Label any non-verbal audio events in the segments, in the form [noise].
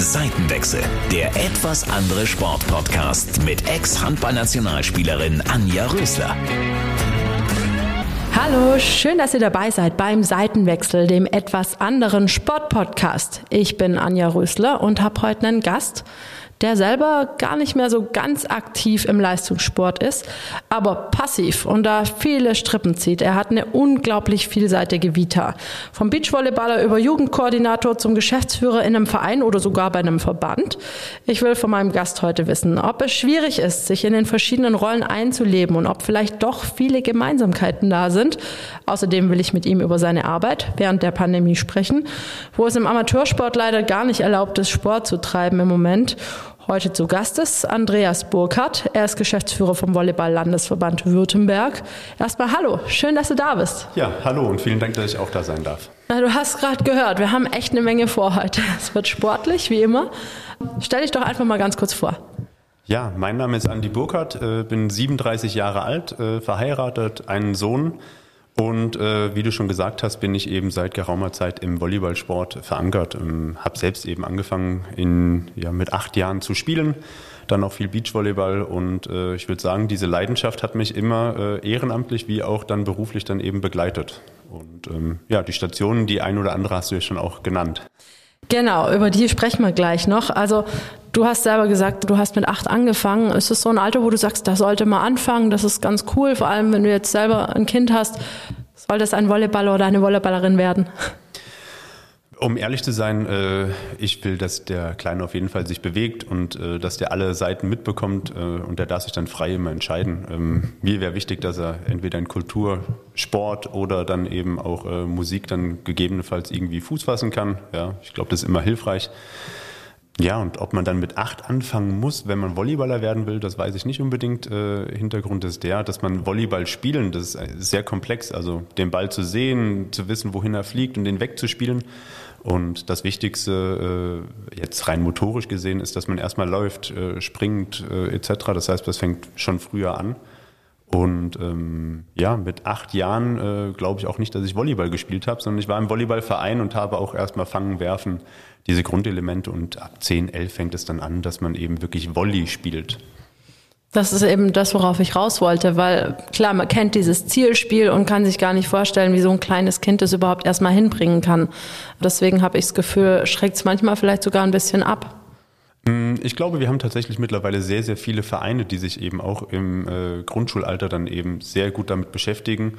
Seitenwechsel, der etwas andere Sportpodcast mit Ex-Handballnationalspielerin Anja Rösler. Hallo, schön, dass ihr dabei seid beim Seitenwechsel, dem etwas anderen Sportpodcast. Ich bin Anja Rösler und habe heute einen Gast, der selber gar nicht mehr so ganz aktiv im Leistungssport ist, aber passiv und da viele Strippen zieht. Er hat eine unglaublich vielseitige Vita. Vom Beachvolleyballer über Jugendkoordinator zum Geschäftsführer in einem Verein oder sogar bei einem Verband. Ich will von meinem Gast heute wissen, ob es schwierig ist, sich in den verschiedenen Rollen einzuleben und ob vielleicht doch viele Gemeinsamkeiten da sind. Außerdem will ich mit ihm über seine Arbeit während der Pandemie sprechen, wo es im Amateursport leider gar nicht erlaubt ist, Sport zu treiben im Moment Heute zu Gast ist Andreas Burkhardt. Er ist Geschäftsführer vom Volleyball-Landesverband Württemberg. Erstmal hallo, schön, dass du da bist. Ja, hallo und vielen Dank, dass ich auch da sein darf. Na, du hast gerade gehört, wir haben echt eine Menge vor heute. Es wird sportlich, wie immer. Stell dich doch einfach mal ganz kurz vor. Ja, mein Name ist Andi Burkhardt, äh, bin 37 Jahre alt, äh, verheiratet, einen Sohn und äh, wie du schon gesagt hast, bin ich eben seit geraumer Zeit im Volleyballsport verankert. Ähm, habe selbst eben angefangen, in, ja, mit acht Jahren zu spielen, dann auch viel Beachvolleyball und äh, ich würde sagen, diese Leidenschaft hat mich immer äh, ehrenamtlich wie auch dann beruflich dann eben begleitet. Und ähm, ja, die Stationen, die ein oder andere hast du ja schon auch genannt. Genau, über die sprechen wir gleich noch. Also du hast selber gesagt, du hast mit acht angefangen. Ist es so ein Alter, wo du sagst, da sollte man anfangen, das ist ganz cool, vor allem wenn du jetzt selber ein Kind hast, soll das ein Volleyballer oder eine Volleyballerin werden? Um ehrlich zu sein, äh, ich will, dass der Kleine auf jeden Fall sich bewegt und äh, dass der alle Seiten mitbekommt äh, und der darf sich dann frei immer entscheiden. Ähm, mir wäre wichtig, dass er entweder in Kultur, Sport oder dann eben auch Musik dann gegebenenfalls irgendwie Fuß fassen kann. Ja, ich glaube, das ist immer hilfreich. Ja, und ob man dann mit acht anfangen muss, wenn man Volleyballer werden will, das weiß ich nicht unbedingt. Äh, Hintergrund ist der, dass man Volleyball spielen, das ist sehr komplex. Also den Ball zu sehen, zu wissen, wohin er fliegt und den wegzuspielen. Und das Wichtigste, äh, jetzt rein motorisch gesehen, ist, dass man erstmal läuft, äh, springt äh, etc. Das heißt, das fängt schon früher an. Und ähm, ja, mit acht Jahren äh, glaube ich auch nicht, dass ich Volleyball gespielt habe, sondern ich war im Volleyballverein und habe auch erstmal Fangen, Werfen, diese Grundelemente. Und ab 10, 11 fängt es dann an, dass man eben wirklich Volley spielt. Das ist eben das, worauf ich raus wollte, weil klar, man kennt dieses Zielspiel und kann sich gar nicht vorstellen, wie so ein kleines Kind das überhaupt erstmal hinbringen kann. Deswegen habe ich das Gefühl, schreckt es manchmal vielleicht sogar ein bisschen ab. Mm, ich glaube, wir haben tatsächlich mittlerweile sehr, sehr viele Vereine, die sich eben auch im äh, Grundschulalter dann eben sehr gut damit beschäftigen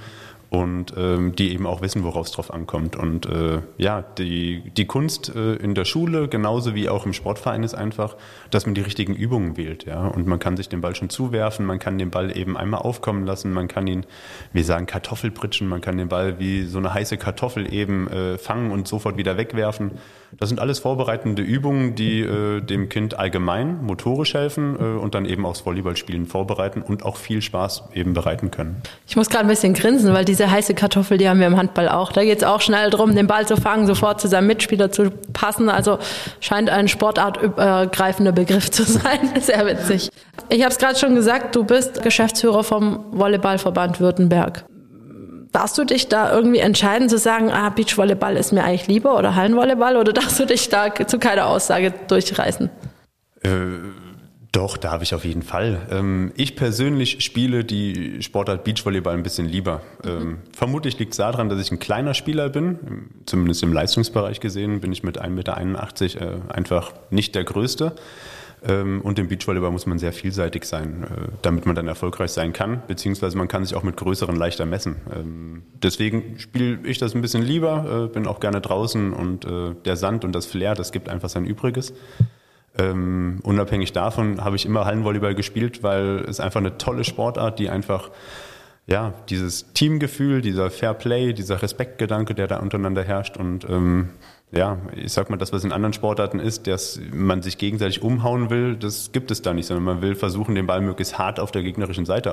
und ähm, die eben auch wissen, worauf es drauf ankommt. Und äh, ja, die, die Kunst äh, in der Schule, genauso wie auch im Sportverein, ist einfach, dass man die richtigen Übungen wählt. Ja? Und man kann sich den Ball schon zuwerfen, man kann den Ball eben einmal aufkommen lassen, man kann ihn, wir sagen Kartoffelpritschen, man kann den Ball wie so eine heiße Kartoffel eben äh, fangen und sofort wieder wegwerfen. Das sind alles vorbereitende Übungen, die äh, dem Kind allgemein motorisch helfen äh, und dann eben aufs Volleyballspielen vorbereiten und auch viel Spaß eben bereiten können. Ich muss gerade ein bisschen grinsen, weil diese heiße Kartoffel, die haben wir im Handball auch. Da geht es auch schnell drum, den Ball zu fangen, sofort zu seinem Mitspieler zu passen. Also scheint ein sportartübergreifender Begriff zu sein. [laughs] Sehr witzig. Ich habe es gerade schon gesagt, du bist Geschäftsführer vom Volleyballverband Württemberg. Darfst du dich da irgendwie entscheiden zu sagen, ah, Beachvolleyball ist mir eigentlich lieber oder Hallenvolleyball oder [laughs] darfst du dich da zu keiner Aussage durchreißen? Äh, doch, darf ich auf jeden Fall. Ähm, ich persönlich spiele die Sportart Beachvolleyball ein bisschen lieber. Ähm, vermutlich liegt es daran, dass ich ein kleiner Spieler bin. Zumindest im Leistungsbereich gesehen bin ich mit 1,81 Meter äh, einfach nicht der Größte. Ähm, und im Beachvolleyball muss man sehr vielseitig sein, äh, damit man dann erfolgreich sein kann, beziehungsweise man kann sich auch mit größeren leichter messen. Ähm, deswegen spiele ich das ein bisschen lieber, äh, bin auch gerne draußen und äh, der Sand und das Flair, das gibt einfach sein Übriges. Ähm, unabhängig davon habe ich immer Hallenvolleyball gespielt, weil es einfach eine tolle Sportart, die einfach ja, dieses Teamgefühl, dieser Fairplay, dieser Respektgedanke, der da untereinander herrscht und ähm, ja, ich sag mal, das, was in anderen Sportarten ist, dass man sich gegenseitig umhauen will, das gibt es da nicht, sondern man will versuchen, den Ball möglichst hart auf der gegnerischen Seite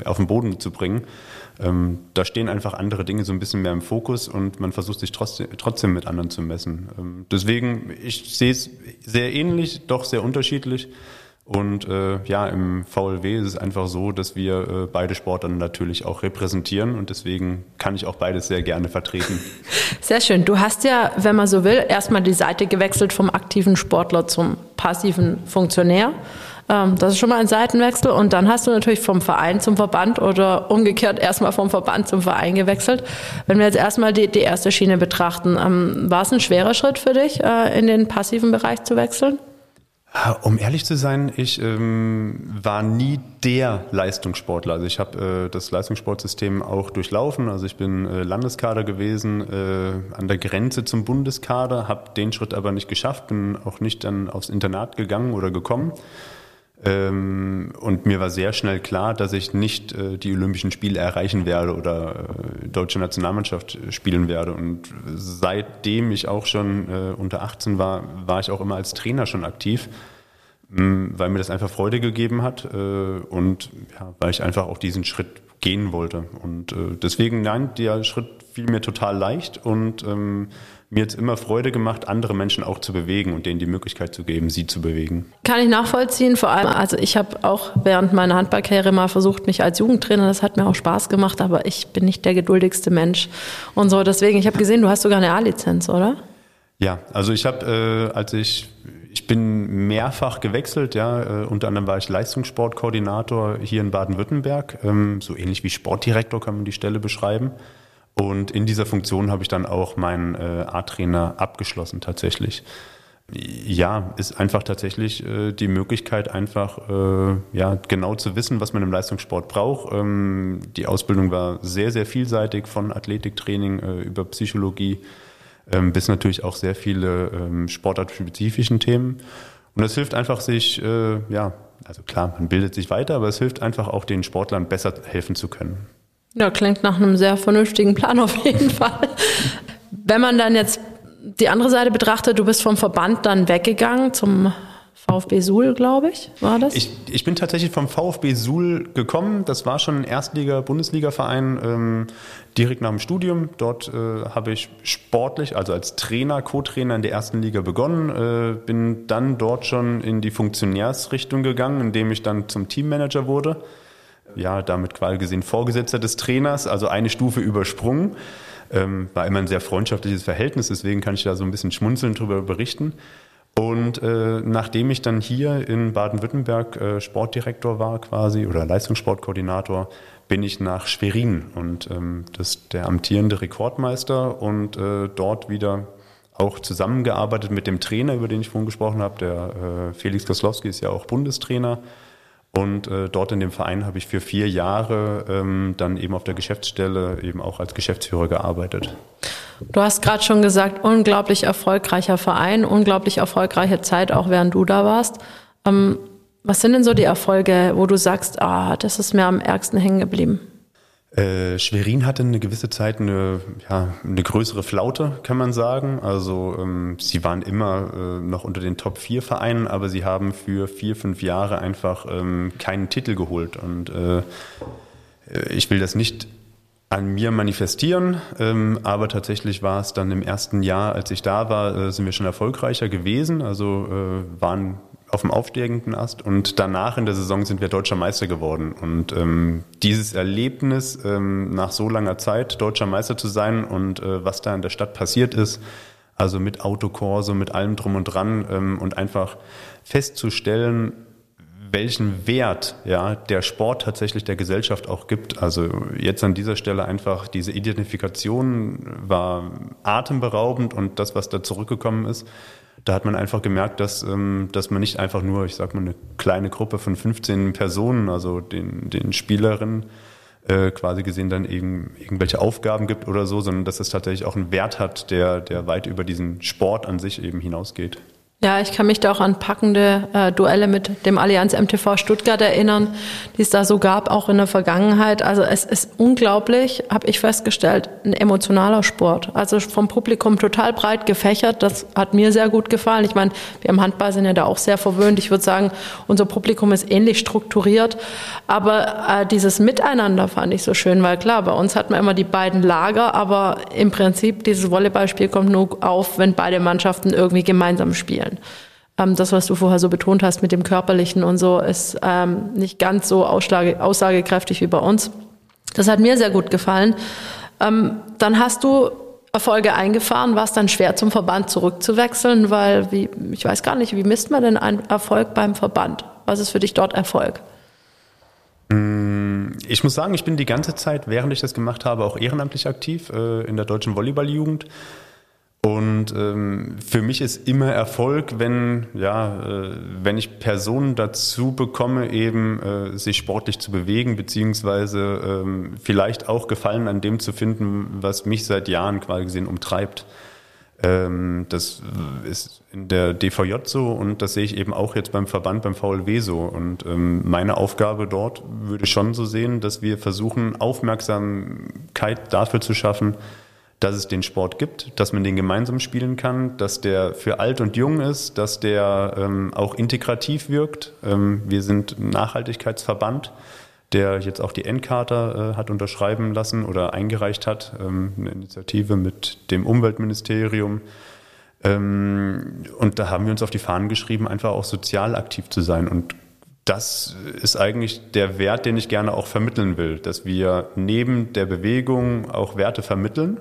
äh, auf den Boden zu bringen. Ähm, da stehen einfach andere Dinge so ein bisschen mehr im Fokus und man versucht sich trotzdem, trotzdem mit anderen zu messen. Ähm, deswegen, ich sehe es sehr ähnlich, doch sehr unterschiedlich. Und äh, ja, im VLW ist es einfach so, dass wir äh, beide Sportarten natürlich auch repräsentieren und deswegen kann ich auch beides sehr gerne vertreten. [laughs] Sehr schön. Du hast ja, wenn man so will, erstmal die Seite gewechselt vom aktiven Sportler zum passiven Funktionär. Ähm, das ist schon mal ein Seitenwechsel. Und dann hast du natürlich vom Verein zum Verband oder umgekehrt erstmal vom Verband zum Verein gewechselt. Wenn wir jetzt erstmal die, die erste Schiene betrachten, ähm, war es ein schwerer Schritt für dich, äh, in den passiven Bereich zu wechseln? Um ehrlich zu sein, ich ähm, war nie der Leistungssportler. Also ich habe äh, das Leistungssportsystem auch durchlaufen. Also ich bin äh, Landeskader gewesen, äh, an der Grenze zum Bundeskader, habe den Schritt aber nicht geschafft, bin auch nicht dann aufs Internat gegangen oder gekommen. Ähm, und mir war sehr schnell klar, dass ich nicht äh, die Olympischen Spiele erreichen werde oder äh, deutsche Nationalmannschaft spielen werde. Und seitdem ich auch schon äh, unter 18 war, war ich auch immer als Trainer schon aktiv, weil mir das einfach Freude gegeben hat äh, und ja, weil ich einfach auch diesen Schritt gehen wollte. Und äh, deswegen, nein, der Schritt fiel mir total leicht und ähm, mir jetzt immer Freude gemacht, andere Menschen auch zu bewegen und denen die Möglichkeit zu geben, sie zu bewegen. Kann ich nachvollziehen. Vor allem, also ich habe auch während meiner Handballkarriere mal versucht, mich als Jugendtrainer, das hat mir auch Spaß gemacht, aber ich bin nicht der geduldigste Mensch und so. Deswegen, ich habe gesehen, du hast sogar eine A-Lizenz, oder? Ja, also ich habe, äh, als ich ich bin mehrfach gewechselt, ja. Äh, unter anderem war ich Leistungssportkoordinator hier in Baden-Württemberg. Ähm, so ähnlich wie Sportdirektor kann man die Stelle beschreiben. Und in dieser Funktion habe ich dann auch meinen äh, A-Trainer abgeschlossen tatsächlich. Ja, ist einfach tatsächlich äh, die Möglichkeit, einfach äh, ja genau zu wissen, was man im Leistungssport braucht. Ähm, die Ausbildung war sehr, sehr vielseitig von Athletiktraining äh, über Psychologie ähm, bis natürlich auch sehr viele ähm, sportartspezifischen Themen. Und das hilft einfach, sich, äh, ja, also klar, man bildet sich weiter, aber es hilft einfach auch den Sportlern besser helfen zu können. Ja, klingt nach einem sehr vernünftigen Plan auf jeden Fall. Wenn man dann jetzt die andere Seite betrachtet, du bist vom Verband dann weggegangen zum VfB Suhl, glaube ich, war das? Ich, ich bin tatsächlich vom VfB Suhl gekommen. Das war schon ein Erstliga-Bundesliga-Verein ähm, direkt nach dem Studium. Dort äh, habe ich sportlich, also als Trainer, Co-Trainer in der ersten Liga begonnen. Äh, bin dann dort schon in die Funktionärsrichtung gegangen, indem ich dann zum Teammanager wurde ja, damit quasi gesehen Vorgesetzter des Trainers, also eine Stufe übersprungen. Ähm, war immer ein sehr freundschaftliches Verhältnis, deswegen kann ich da so ein bisschen schmunzeln drüber berichten. Und äh, nachdem ich dann hier in Baden-Württemberg äh, Sportdirektor war quasi oder Leistungssportkoordinator, bin ich nach Schwerin und ähm, das ist der amtierende Rekordmeister und äh, dort wieder auch zusammengearbeitet mit dem Trainer, über den ich vorhin gesprochen habe. Der äh, Felix Koslowski ist ja auch Bundestrainer und äh, dort in dem Verein habe ich für vier Jahre ähm, dann eben auf der Geschäftsstelle eben auch als Geschäftsführer gearbeitet. Du hast gerade schon gesagt, unglaublich erfolgreicher Verein, unglaublich erfolgreiche Zeit, auch während du da warst. Ähm, was sind denn so die Erfolge, wo du sagst, ah, das ist mir am ärgsten hängen geblieben? Äh, Schwerin hatte eine gewisse Zeit eine, ja, eine größere Flaute, kann man sagen. Also ähm, sie waren immer äh, noch unter den Top 4 Vereinen, aber sie haben für vier, fünf Jahre einfach ähm, keinen Titel geholt. Und äh, ich will das nicht an mir manifestieren, ähm, aber tatsächlich war es dann im ersten Jahr, als ich da war, äh, sind wir schon erfolgreicher gewesen. Also äh, waren auf dem aufsteigenden Ast und danach in der Saison sind wir deutscher Meister geworden. Und ähm, dieses Erlebnis, ähm, nach so langer Zeit deutscher Meister zu sein und äh, was da in der Stadt passiert ist, also mit Autokorso, mit allem drum und dran ähm, und einfach festzustellen, welchen Wert ja der Sport tatsächlich der Gesellschaft auch gibt. Also jetzt an dieser Stelle einfach diese Identifikation war atemberaubend und das, was da zurückgekommen ist, da hat man einfach gemerkt, dass, ähm, dass man nicht einfach nur, ich sag mal, eine kleine Gruppe von 15 Personen, also den, den Spielerinnen, äh, quasi gesehen dann eben irgendwelche Aufgaben gibt oder so, sondern dass es tatsächlich auch einen Wert hat, der, der weit über diesen Sport an sich eben hinausgeht. Ja, ich kann mich da auch an packende äh, Duelle mit dem Allianz MTV Stuttgart erinnern, die es da so gab, auch in der Vergangenheit. Also es ist unglaublich, habe ich festgestellt, ein emotionaler Sport. Also vom Publikum total breit gefächert. Das hat mir sehr gut gefallen. Ich meine, wir im Handball sind ja da auch sehr verwöhnt. Ich würde sagen, unser Publikum ist ähnlich strukturiert. Aber äh, dieses Miteinander fand ich so schön, weil klar, bei uns hat man immer die beiden Lager, aber im Prinzip dieses Volleyballspiel kommt nur auf, wenn beide Mannschaften irgendwie gemeinsam spielen spielen. Ähm, das, was du vorher so betont hast mit dem Körperlichen und so, ist ähm, nicht ganz so aussagekräftig wie bei uns. Das hat mir sehr gut gefallen. Ähm, dann hast du Erfolge eingefahren, war es dann schwer zum Verband zurückzuwechseln, weil wie, ich weiß gar nicht, wie misst man denn einen Erfolg beim Verband? Was ist für dich dort Erfolg? Mm, ich muss sagen, ich bin die ganze Zeit, während ich das gemacht habe, auch ehrenamtlich aktiv äh, in der deutschen Volleyballjugend. Und ähm, für mich ist immer Erfolg, wenn, ja, äh, wenn ich Personen dazu bekomme, eben äh, sich sportlich zu bewegen, beziehungsweise ähm, vielleicht auch Gefallen an dem zu finden, was mich seit Jahren quasi gesehen umtreibt. Ähm, das ist in der DVJ so und das sehe ich eben auch jetzt beim Verband, beim VLW so. Und ähm, meine Aufgabe dort würde schon so sehen, dass wir versuchen, Aufmerksamkeit dafür zu schaffen, dass es den Sport gibt, dass man den gemeinsam spielen kann, dass der für alt und jung ist, dass der ähm, auch integrativ wirkt. Ähm, wir sind ein Nachhaltigkeitsverband, der jetzt auch die Endcharta äh, hat unterschreiben lassen oder eingereicht hat, ähm, eine Initiative mit dem Umweltministerium. Ähm, und da haben wir uns auf die Fahnen geschrieben, einfach auch sozial aktiv zu sein und das ist eigentlich der Wert, den ich gerne auch vermitteln will, dass wir neben der Bewegung auch Werte vermitteln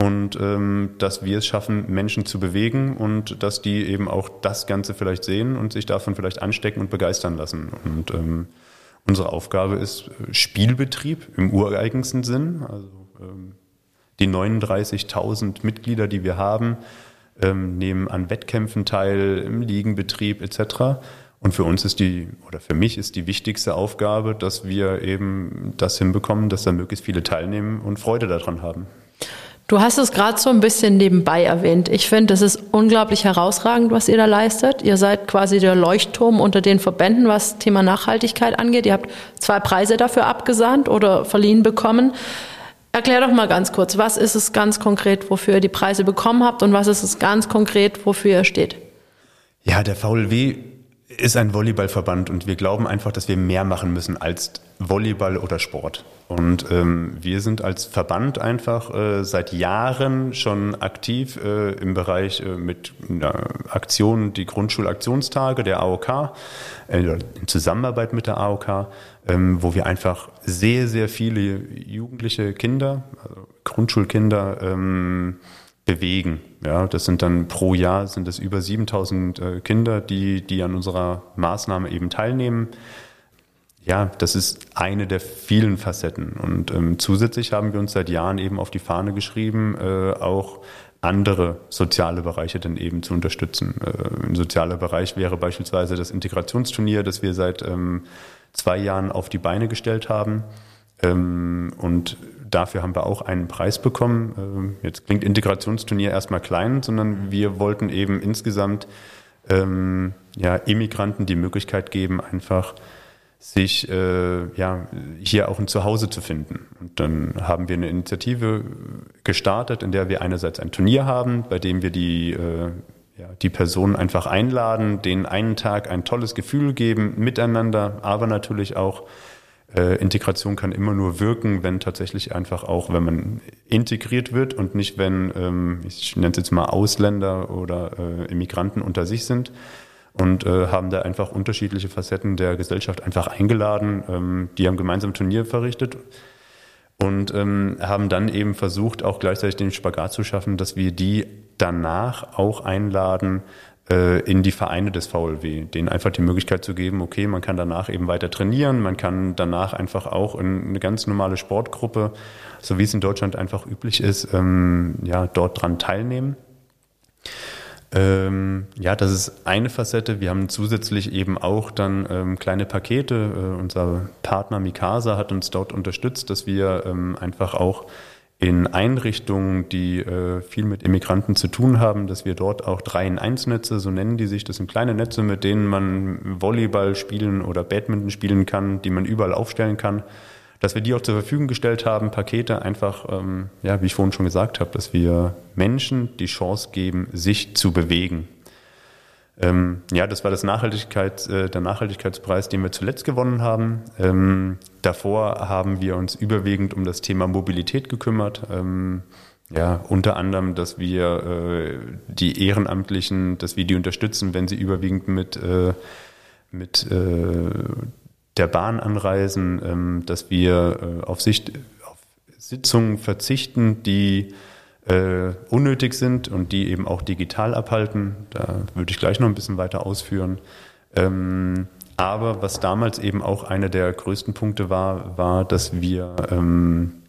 und ähm, dass wir es schaffen, Menschen zu bewegen und dass die eben auch das Ganze vielleicht sehen und sich davon vielleicht anstecken und begeistern lassen. Und ähm, unsere Aufgabe ist äh, Spielbetrieb im ureigensten Sinn. Also ähm, die 39.000 Mitglieder, die wir haben, ähm, nehmen an Wettkämpfen teil, im Ligenbetrieb etc. Und für uns ist die, oder für mich ist die wichtigste Aufgabe, dass wir eben das hinbekommen, dass da möglichst viele teilnehmen und Freude daran haben. Du hast es gerade so ein bisschen nebenbei erwähnt. Ich finde, es ist unglaublich herausragend, was ihr da leistet. Ihr seid quasi der Leuchtturm unter den Verbänden, was Thema Nachhaltigkeit angeht. Ihr habt zwei Preise dafür abgesandt oder verliehen bekommen. Erklär doch mal ganz kurz, was ist es ganz konkret, wofür ihr die Preise bekommen habt und was ist es ganz konkret, wofür ihr steht? Ja, der VLW ist ein Volleyballverband und wir glauben einfach, dass wir mehr machen müssen als Volleyball oder Sport. Und ähm, wir sind als Verband einfach äh, seit Jahren schon aktiv äh, im Bereich äh, mit einer Aktion, die Grundschulaktionstage der AOK, äh, in Zusammenarbeit mit der AOK, ähm, wo wir einfach sehr, sehr viele jugendliche Kinder, also Grundschulkinder, ähm, bewegen. Ja, das sind dann pro Jahr sind es über 7000 äh, Kinder, die, die an unserer Maßnahme eben teilnehmen ja, das ist eine der vielen Facetten. Und ähm, zusätzlich haben wir uns seit Jahren eben auf die Fahne geschrieben, äh, auch andere soziale Bereiche dann eben zu unterstützen. Äh, ein sozialer Bereich wäre beispielsweise das Integrationsturnier, das wir seit ähm, zwei Jahren auf die Beine gestellt haben. Ähm, und dafür haben wir auch einen Preis bekommen. Ähm, jetzt klingt Integrationsturnier erstmal klein, sondern wir wollten eben insgesamt ähm, ja, Immigranten die Möglichkeit geben, einfach sich äh, ja, hier auch ein Zuhause zu finden. Und dann haben wir eine Initiative gestartet, in der wir einerseits ein Turnier haben, bei dem wir die, äh, ja, die Personen einfach einladen, denen einen Tag ein tolles Gefühl geben, miteinander, aber natürlich auch äh, Integration kann immer nur wirken, wenn tatsächlich einfach auch, wenn man integriert wird und nicht, wenn, ähm, ich nenne es jetzt mal Ausländer oder äh, Immigranten unter sich sind und äh, haben da einfach unterschiedliche Facetten der Gesellschaft einfach eingeladen. Ähm, die haben gemeinsam Turnier verrichtet und ähm, haben dann eben versucht, auch gleichzeitig den Spagat zu schaffen, dass wir die danach auch einladen in die Vereine des VLW, denen einfach die Möglichkeit zu geben, okay, man kann danach eben weiter trainieren, man kann danach einfach auch in eine ganz normale Sportgruppe, so wie es in Deutschland einfach üblich ist, ähm, ja, dort dran teilnehmen. Ähm, ja, das ist eine Facette. Wir haben zusätzlich eben auch dann ähm, kleine Pakete. Äh, unser Partner Mikasa hat uns dort unterstützt, dass wir ähm, einfach auch in Einrichtungen, die äh, viel mit Immigranten zu tun haben, dass wir dort auch 3 in 1 Netze, so nennen die sich, das sind kleine Netze, mit denen man Volleyball spielen oder Badminton spielen kann, die man überall aufstellen kann dass wir die auch zur Verfügung gestellt haben, Pakete einfach, ähm, ja, wie ich vorhin schon gesagt habe, dass wir Menschen die Chance geben, sich zu bewegen. Ähm, ja, das war das Nachhaltigkeit, äh, der Nachhaltigkeitspreis, den wir zuletzt gewonnen haben. Ähm, davor haben wir uns überwiegend um das Thema Mobilität gekümmert. Ähm, ja, unter anderem, dass wir äh, die Ehrenamtlichen, dass wir die unterstützen, wenn sie überwiegend mit, äh, mit äh, der Bahn anreisen, ähm, dass wir äh, auf, Sicht, auf Sitzungen verzichten, die äh, unnötig sind und die eben auch digital abhalten. Da würde ich gleich noch ein bisschen weiter ausführen. Ähm, aber was damals eben auch einer der größten Punkte war, war, dass wir ähm,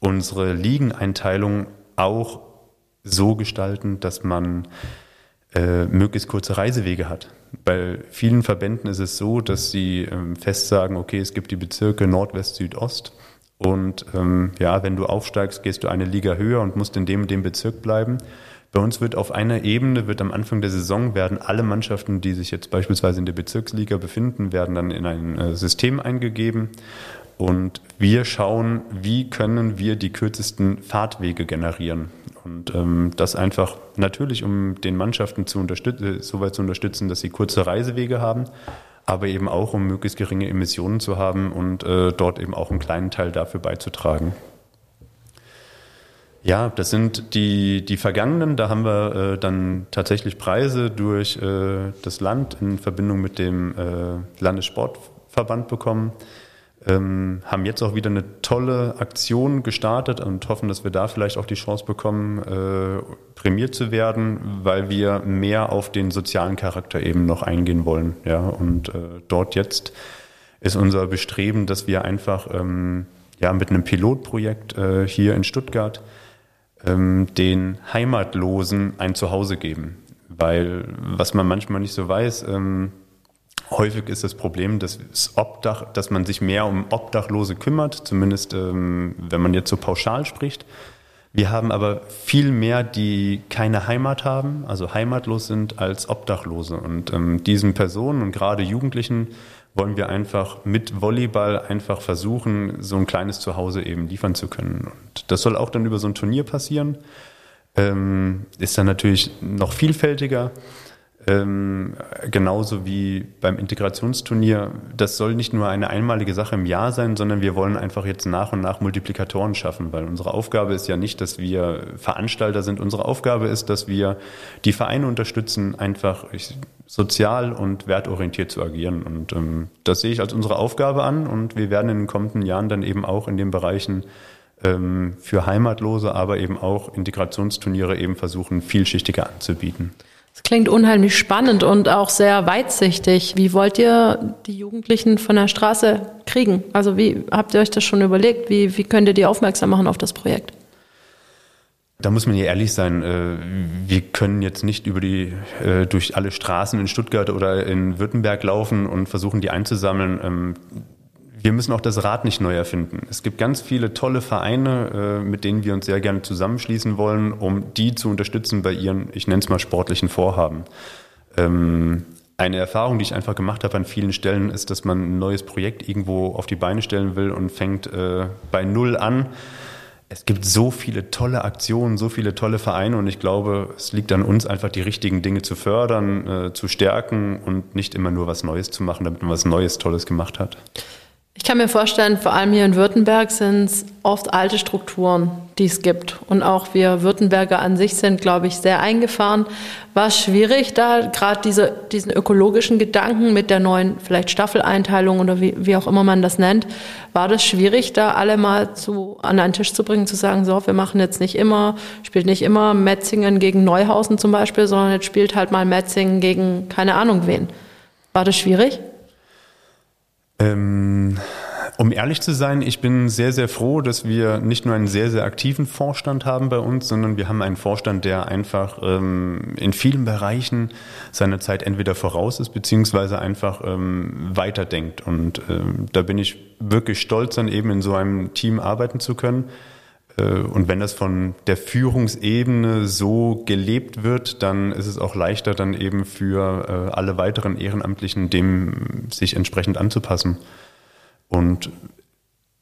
unsere Ligeneinteilung auch so gestalten, dass man äh, möglichst kurze Reisewege hat. Bei vielen Verbänden ist es so, dass sie ähm, fest sagen, okay, es gibt die Bezirke Nordwest, Südost. Und ähm, ja, wenn du aufsteigst, gehst du eine Liga höher und musst in dem und dem Bezirk bleiben. Bei uns wird auf einer Ebene, wird am Anfang der Saison werden alle Mannschaften, die sich jetzt beispielsweise in der Bezirksliga befinden, werden dann in ein äh, System eingegeben und wir schauen, wie können wir die kürzesten Fahrtwege generieren. Und ähm, das einfach natürlich, um den Mannschaften zu unterstützen, so weit zu unterstützen, dass sie kurze Reisewege haben, aber eben auch, um möglichst geringe Emissionen zu haben und äh, dort eben auch einen kleinen Teil dafür beizutragen. Ja, das sind die, die vergangenen. Da haben wir äh, dann tatsächlich Preise durch äh, das Land in Verbindung mit dem äh, Landessportverband bekommen ähm, haben jetzt auch wieder eine tolle Aktion gestartet und hoffen, dass wir da vielleicht auch die Chance bekommen, äh, prämiert zu werden, weil wir mehr auf den sozialen Charakter eben noch eingehen wollen. Ja, und äh, dort jetzt ist unser Bestreben, dass wir einfach ähm, ja mit einem Pilotprojekt äh, hier in Stuttgart ähm, den Heimatlosen ein Zuhause geben, weil was man manchmal nicht so weiß. Ähm, Häufig ist das Problem, dass, Obdach, dass man sich mehr um Obdachlose kümmert, zumindest ähm, wenn man jetzt so pauschal spricht. Wir haben aber viel mehr, die keine Heimat haben, also heimatlos sind, als Obdachlose. Und ähm, diesen Personen und gerade Jugendlichen wollen wir einfach mit Volleyball einfach versuchen, so ein kleines Zuhause eben liefern zu können. Und das soll auch dann über so ein Turnier passieren. Ähm, ist dann natürlich noch vielfältiger. Ähm, genauso wie beim Integrationsturnier. Das soll nicht nur eine einmalige Sache im Jahr sein, sondern wir wollen einfach jetzt nach und nach Multiplikatoren schaffen, weil unsere Aufgabe ist ja nicht, dass wir Veranstalter sind. Unsere Aufgabe ist, dass wir die Vereine unterstützen, einfach sozial und wertorientiert zu agieren. Und ähm, das sehe ich als unsere Aufgabe an und wir werden in den kommenden Jahren dann eben auch in den Bereichen ähm, für Heimatlose, aber eben auch Integrationsturniere eben versuchen, vielschichtiger anzubieten. Das klingt unheimlich spannend und auch sehr weitsichtig. Wie wollt ihr die Jugendlichen von der Straße kriegen? Also wie habt ihr euch das schon überlegt? Wie, wie könnt ihr die aufmerksam machen auf das Projekt? Da muss man ja ehrlich sein. Äh, wir können jetzt nicht über die, äh, durch alle Straßen in Stuttgart oder in Württemberg laufen und versuchen, die einzusammeln. Wir müssen auch das Rad nicht neu erfinden. Es gibt ganz viele tolle Vereine, äh, mit denen wir uns sehr gerne zusammenschließen wollen, um die zu unterstützen bei ihren, ich nenne es mal, sportlichen Vorhaben. Ähm, eine Erfahrung, die ich einfach gemacht habe an vielen Stellen, ist, dass man ein neues Projekt irgendwo auf die Beine stellen will und fängt äh, bei Null an. Es gibt so viele tolle Aktionen, so viele tolle Vereine und ich glaube, es liegt an uns einfach die richtigen Dinge zu fördern, äh, zu stärken und nicht immer nur was Neues zu machen, damit man was Neues, Tolles gemacht hat. Ich kann mir vorstellen, vor allem hier in Württemberg sind es oft alte Strukturen, die es gibt. Und auch wir Württemberger an sich sind, glaube ich, sehr eingefahren. War es schwierig, da gerade diese, diesen ökologischen Gedanken mit der neuen vielleicht Staffeleinteilung oder wie, wie auch immer man das nennt, war das schwierig, da alle mal zu, an einen Tisch zu bringen, zu sagen, so, wir machen jetzt nicht immer, spielt nicht immer Metzingen gegen Neuhausen zum Beispiel, sondern jetzt spielt halt mal Metzingen gegen keine Ahnung wen. War das schwierig? Ähm, um ehrlich zu sein, ich bin sehr, sehr froh, dass wir nicht nur einen sehr, sehr aktiven Vorstand haben bei uns, sondern wir haben einen Vorstand, der einfach ähm, in vielen Bereichen seiner Zeit entweder voraus ist, beziehungsweise einfach ähm, weiterdenkt. Und ähm, da bin ich wirklich stolz, dann eben in so einem Team arbeiten zu können. Äh, und wenn das von der Führungsebene so gelebt wird, dann ist es auch leichter, dann eben für äh, alle weiteren Ehrenamtlichen dem sich entsprechend anzupassen. Und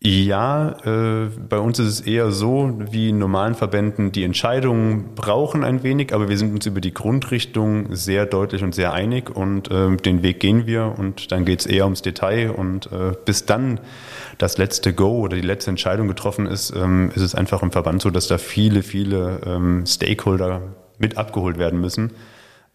Ja, äh, bei uns ist es eher so, wie in normalen Verbänden, die Entscheidungen brauchen ein wenig, aber wir sind uns über die Grundrichtung sehr deutlich und sehr einig und äh, den Weg gehen wir und dann geht es eher ums Detail und äh, bis dann das letzte Go oder die letzte Entscheidung getroffen ist, ähm, ist es einfach im Verband so, dass da viele, viele ähm, Stakeholder mit abgeholt werden müssen.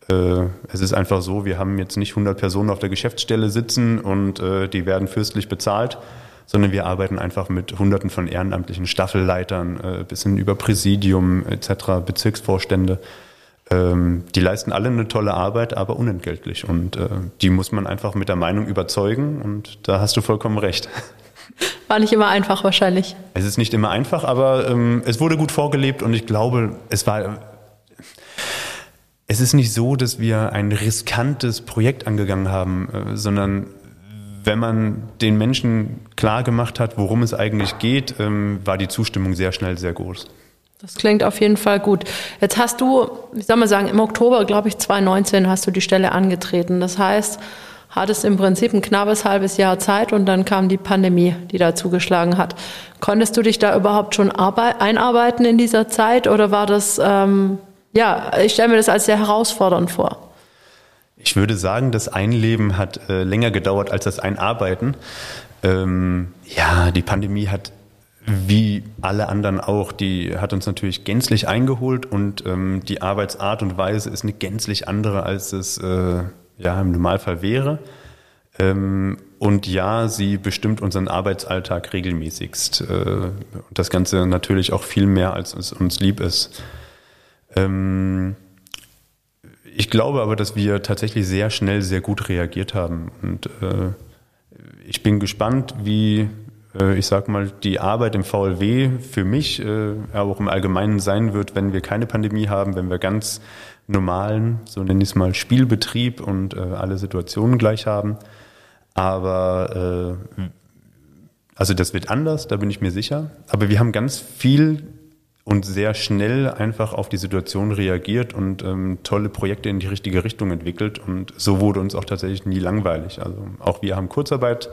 Äh, es ist einfach so, wir haben jetzt nicht 100 Personen auf der Geschäftsstelle sitzen und äh, die werden fürstlich bezahlt sondern wir arbeiten einfach mit Hunderten von ehrenamtlichen Staffelleitern äh, bis hin über Präsidium etc., Bezirksvorstände. Ähm, die leisten alle eine tolle Arbeit, aber unentgeltlich. Und äh, die muss man einfach mit der Meinung überzeugen. Und da hast du vollkommen recht. [laughs] War nicht immer einfach wahrscheinlich. Es ist nicht immer einfach, aber ähm, es wurde gut vorgelebt und ich glaube, es war. Es ist nicht so, dass wir ein riskantes Projekt angegangen haben, äh, sondern wenn man den Menschen klar gemacht hat, worum es eigentlich geht, ähm, war die Zustimmung sehr schnell sehr groß. Das klingt auf jeden Fall gut. Jetzt hast du, wie soll man sagen, im Oktober, glaube ich, 2019 hast du die Stelle angetreten. Das heißt, hattest im Prinzip ein knappes halbes Jahr Zeit und dann kam die Pandemie, die da zugeschlagen hat. Konntest du dich da überhaupt schon einarbeiten in dieser Zeit oder war das, ähm, ja, ich stelle mir das als sehr herausfordernd vor. Ich würde sagen, das Einleben hat äh, länger gedauert als das Einarbeiten. Ähm, ja, die Pandemie hat wie alle anderen auch, die hat uns natürlich gänzlich eingeholt und ähm, die Arbeitsart und Weise ist eine gänzlich andere, als es äh, ja im Normalfall wäre. Ähm, und ja, sie bestimmt unseren Arbeitsalltag regelmäßigst. Äh, das Ganze natürlich auch viel mehr, als es uns lieb ist. Ähm, ich glaube aber, dass wir tatsächlich sehr schnell, sehr gut reagiert haben. Und äh, ich bin gespannt, wie, äh, ich sag mal, die Arbeit im VLW für mich, äh, aber auch im Allgemeinen sein wird, wenn wir keine Pandemie haben, wenn wir ganz normalen, so nenne ich es mal, Spielbetrieb und äh, alle Situationen gleich haben. Aber äh, also das wird anders, da bin ich mir sicher. Aber wir haben ganz viel und sehr schnell einfach auf die Situation reagiert und ähm, tolle Projekte in die richtige Richtung entwickelt. Und so wurde uns auch tatsächlich nie langweilig. Also auch wir haben Kurzarbeit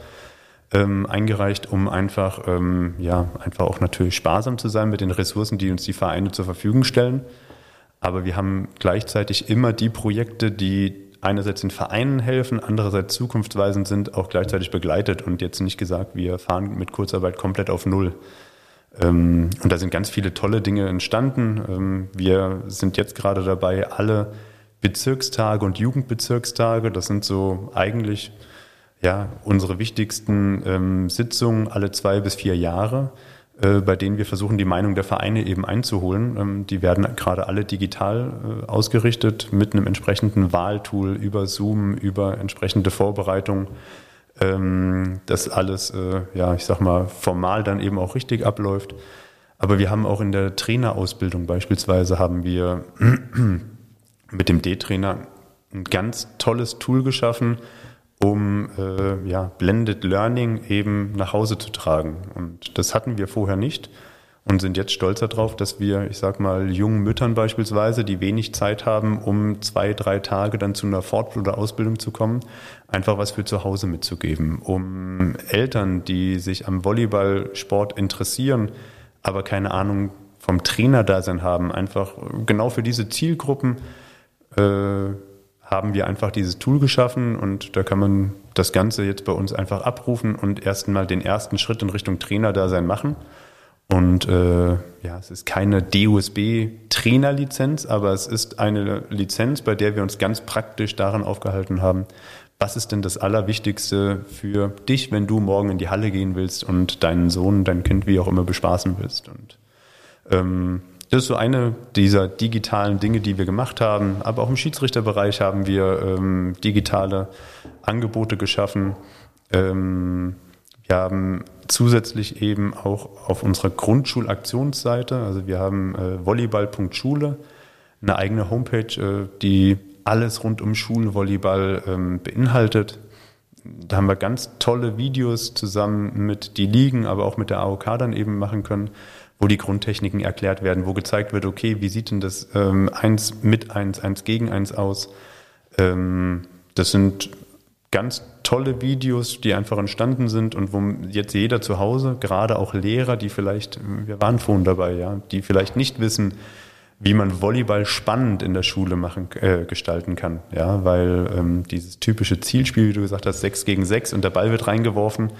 ähm, eingereicht, um einfach, ähm, ja, einfach auch natürlich sparsam zu sein mit den Ressourcen, die uns die Vereine zur Verfügung stellen. Aber wir haben gleichzeitig immer die Projekte, die einerseits den Vereinen helfen, andererseits zukunftsweisend sind, auch gleichzeitig begleitet und jetzt nicht gesagt, wir fahren mit Kurzarbeit komplett auf Null. Ähm, und da sind ganz viele tolle Dinge entstanden. Ähm, wir sind jetzt gerade dabei, alle Bezirkstage und Jugendbezirkstage, das sind so eigentlich ja, unsere wichtigsten ähm, Sitzungen alle zwei bis vier Jahre, äh, bei denen wir versuchen, die Meinung der Vereine eben einzuholen. die werden gerade alle digital äh, ausgerichtet mit einem entsprechenden Wahltool über Zoom, über entsprechende Vorbereitungen ähm, dass alles, äh, ja, ich sag mal, formal dann eben auch richtig abläuft. Aber wir haben auch in der Trainerausbildung beispielsweise haben wir [clears throat] mit dem D-Trainer ein ganz tolles Tool geschaffen, um äh, ja, Blended Learning eben nach Hause zu tragen. Und das hatten wir vorher nicht und sind jetzt stolz darauf, dass wir, ich sag mal, jungen Müttern beispielsweise, die wenig Zeit haben, um zwei, drei Tage dann zu einer Fort- oder Ausbildung zu kommen, einfach was für zu Hause mitzugeben. Um Eltern, die sich am Volleyballsport interessieren, aber keine Ahnung vom Trainerdasein haben, einfach genau für diese Zielgruppen äh, haben wir einfach dieses Tool geschaffen und da kann man das Ganze jetzt bei uns einfach abrufen und erst mal den ersten Schritt in Richtung Trainerdasein machen. Und äh, ja, es ist keine DUSB-Trainerlizenz, aber es ist eine Lizenz, bei der wir uns ganz praktisch daran aufgehalten haben, was ist denn das Allerwichtigste für dich, wenn du morgen in die Halle gehen willst und deinen Sohn, dein Kind, wie auch immer, bespaßen willst. Und ähm, das ist so eine dieser digitalen Dinge, die wir gemacht haben. Aber auch im Schiedsrichterbereich haben wir ähm, digitale Angebote geschaffen. Ähm, wir haben zusätzlich eben auch auf unserer Grundschulaktionsseite, also wir haben äh, volleyball.schule, eine eigene Homepage, äh, die alles rund um Schulvolleyball ähm, beinhaltet. Da haben wir ganz tolle Videos zusammen mit die Ligen, aber auch mit der AOK dann eben machen können, wo die Grundtechniken erklärt werden, wo gezeigt wird, okay, wie sieht denn das ähm, eins mit eins, eins gegen eins aus? Ähm, das sind ganz tolle Videos, die einfach entstanden sind und wo jetzt jeder zu Hause, gerade auch Lehrer, die vielleicht, wir waren vorhin dabei, ja, die vielleicht nicht wissen, wie man Volleyball spannend in der Schule machen, äh, gestalten kann. Ja, weil ähm, dieses typische Zielspiel, wie du gesagt hast, 6 gegen 6 und der Ball wird reingeworfen.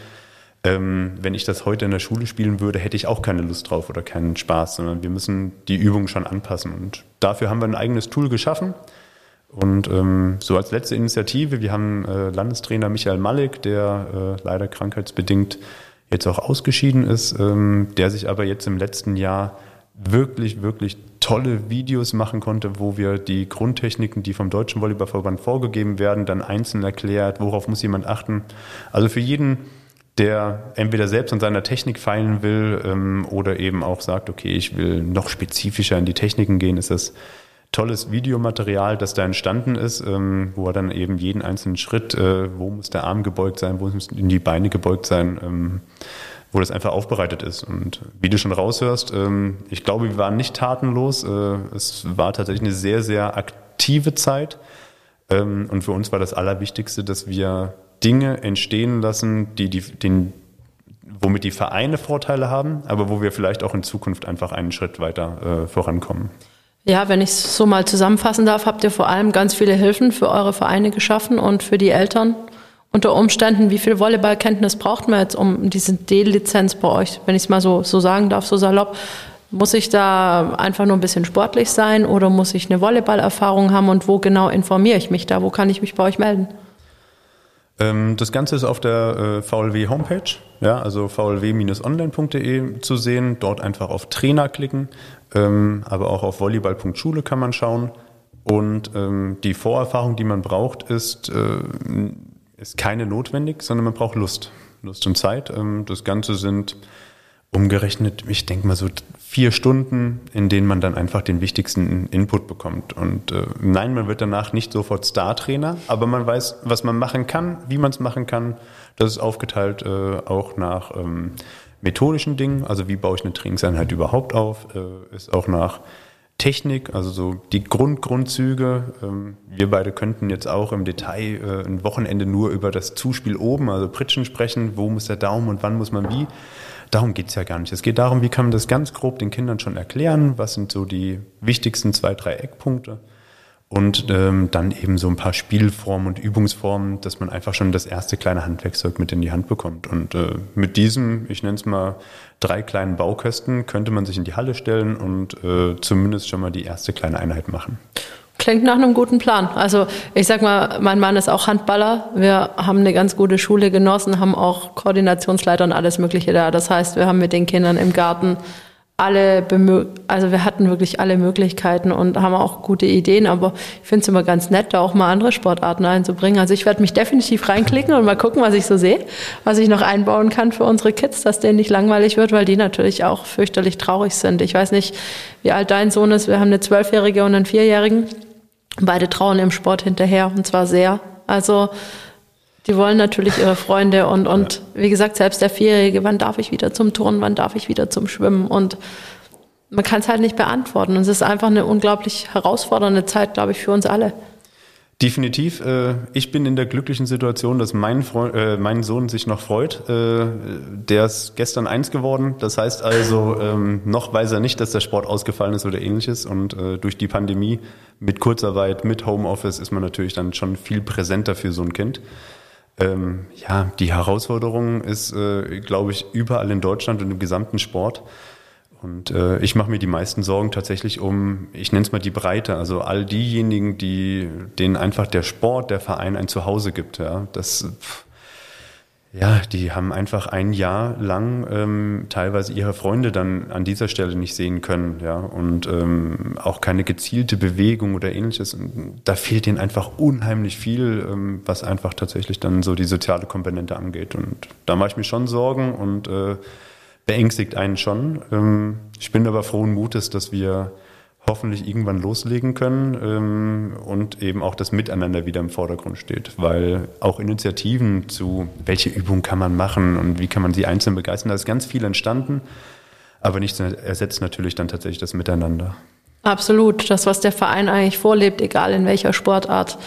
Ähm, wenn ich das heute in der Schule spielen würde, hätte ich auch keine Lust drauf oder keinen Spaß, sondern wir müssen die Übung schon anpassen. Und dafür haben wir ein eigenes Tool geschaffen. Und ähm, so als letzte Initiative, wir haben äh, Landestrainer Michael Malik, der äh, leider krankheitsbedingt jetzt auch ausgeschieden ist, ähm, der sich aber jetzt im letzten Jahr wirklich, wirklich tolle Videos machen konnte, wo wir die Grundtechniken, die vom Deutschen Volleyballverband vorgegeben werden, dann einzeln erklärt, worauf muss jemand achten. Also für jeden, der entweder selbst an seiner Technik feilen will ähm, oder eben auch sagt, okay, ich will noch spezifischer in die Techniken gehen, ist das tolles Videomaterial, das da entstanden ist, ähm, wo er dann eben jeden einzelnen Schritt, äh, wo muss der Arm gebeugt sein, wo müssen die Beine gebeugt sein, ähm, wo das einfach aufbereitet ist. Und wie du schon raushörst, ähm, ich glaube, wir waren nicht tatenlos. Äh, es war tatsächlich eine sehr, sehr aktive Zeit. Ähm, und für uns war das Allerwichtigste, dass wir Dinge entstehen lassen, die, die den, womit die Vereine Vorteile haben, aber wo wir vielleicht auch in Zukunft einfach einen Schritt weiter äh, vorankommen. Ja, wenn ich es so mal zusammenfassen darf, habt ihr vor allem ganz viele Hilfen für eure Vereine geschaffen und für die Eltern unter Umständen, wie viel Volleyballkenntnis braucht man jetzt um diese D-Lizenz bei euch, wenn ich es mal so, so sagen darf, so salopp? Muss ich da einfach nur ein bisschen sportlich sein oder muss ich eine Volleyballerfahrung haben und wo genau informiere ich mich da? Wo kann ich mich bei euch melden? Ähm, das Ganze ist auf der äh, VLW Homepage, ja, also vlw-online.de zu sehen. Dort einfach auf Trainer klicken, ähm, aber auch auf volleyball.schule kann man schauen. Und ähm, die Vorerfahrung, die man braucht, ist äh, ist keine notwendig, sondern man braucht Lust. Lust und Zeit. Das Ganze sind umgerechnet, ich denke mal so vier Stunden, in denen man dann einfach den wichtigsten Input bekommt. Und äh, nein, man wird danach nicht sofort Star-Trainer, aber man weiß, was man machen kann, wie man es machen kann. Das ist aufgeteilt äh, auch nach ähm, methodischen Dingen, also wie baue ich eine Trainingseinheit überhaupt auf, äh, ist auch nach Technik, also so die Grundgrundzüge. Ähm, wir beide könnten jetzt auch im Detail äh, ein Wochenende nur über das Zuspiel oben, also Pritschen sprechen, wo muss der Daumen und wann muss man wie. Darum geht's ja gar nicht. Es geht darum, wie kann man das ganz grob den Kindern schon erklären, was sind so die wichtigsten zwei, drei Eckpunkte und ähm, dann eben so ein paar Spielformen und Übungsformen, dass man einfach schon das erste kleine Handwerkzeug mit in die Hand bekommt. Und äh, mit diesem, ich nenne es mal, drei kleinen Baukästen könnte man sich in die Halle stellen und äh, zumindest schon mal die erste kleine Einheit machen. Klingt nach einem guten Plan. Also ich sag mal, mein Mann ist auch Handballer. Wir haben eine ganz gute Schule genossen, haben auch Koordinationsleiter und alles Mögliche da. Das heißt, wir haben mit den Kindern im Garten alle, also wir hatten wirklich alle Möglichkeiten und haben auch gute Ideen, aber ich finde es immer ganz nett, da auch mal andere Sportarten einzubringen. Also ich werde mich definitiv reinklicken und mal gucken, was ich so sehe, was ich noch einbauen kann für unsere Kids, dass denen nicht langweilig wird, weil die natürlich auch fürchterlich traurig sind. Ich weiß nicht, wie alt dein Sohn ist. Wir haben eine Zwölfjährige und einen Vierjährigen. Beide trauen im Sport hinterher und zwar sehr. Also die wollen natürlich ihre Freunde und, und ja. wie gesagt, selbst der Vierjährige, wann darf ich wieder zum Turnen, wann darf ich wieder zum Schwimmen und man kann es halt nicht beantworten. Und es ist einfach eine unglaublich herausfordernde Zeit, glaube ich, für uns alle. Definitiv. Äh, ich bin in der glücklichen Situation, dass mein, Freund, äh, mein Sohn sich noch freut. Äh, der ist gestern eins geworden. Das heißt also, ähm, noch weiß er nicht, dass der Sport ausgefallen ist oder ähnliches. Und äh, durch die Pandemie mit Kurzarbeit, mit Homeoffice ist man natürlich dann schon viel präsenter für so ein Kind. Ähm, ja, die Herausforderung ist, äh, glaube ich, überall in Deutschland und im gesamten Sport. Und äh, ich mache mir die meisten Sorgen tatsächlich um, ich nenne es mal die Breite, also all diejenigen, die denen einfach der Sport, der Verein ein Zuhause gibt. Ja, das ja, die haben einfach ein Jahr lang ähm, teilweise ihre Freunde dann an dieser Stelle nicht sehen können, ja, und ähm, auch keine gezielte Bewegung oder ähnliches. Und da fehlt ihnen einfach unheimlich viel, ähm, was einfach tatsächlich dann so die soziale Komponente angeht. Und da mache ich mir schon Sorgen und äh, beängstigt einen schon. Ähm, ich bin aber frohen Mutes, dass wir hoffentlich irgendwann loslegen können ähm, und eben auch das Miteinander wieder im Vordergrund steht, weil auch Initiativen zu, welche Übung kann man machen und wie kann man sie einzeln begeistern, da ist ganz viel entstanden, aber nichts ersetzt natürlich dann tatsächlich das Miteinander. Absolut, das, was der Verein eigentlich vorlebt, egal in welcher Sportart,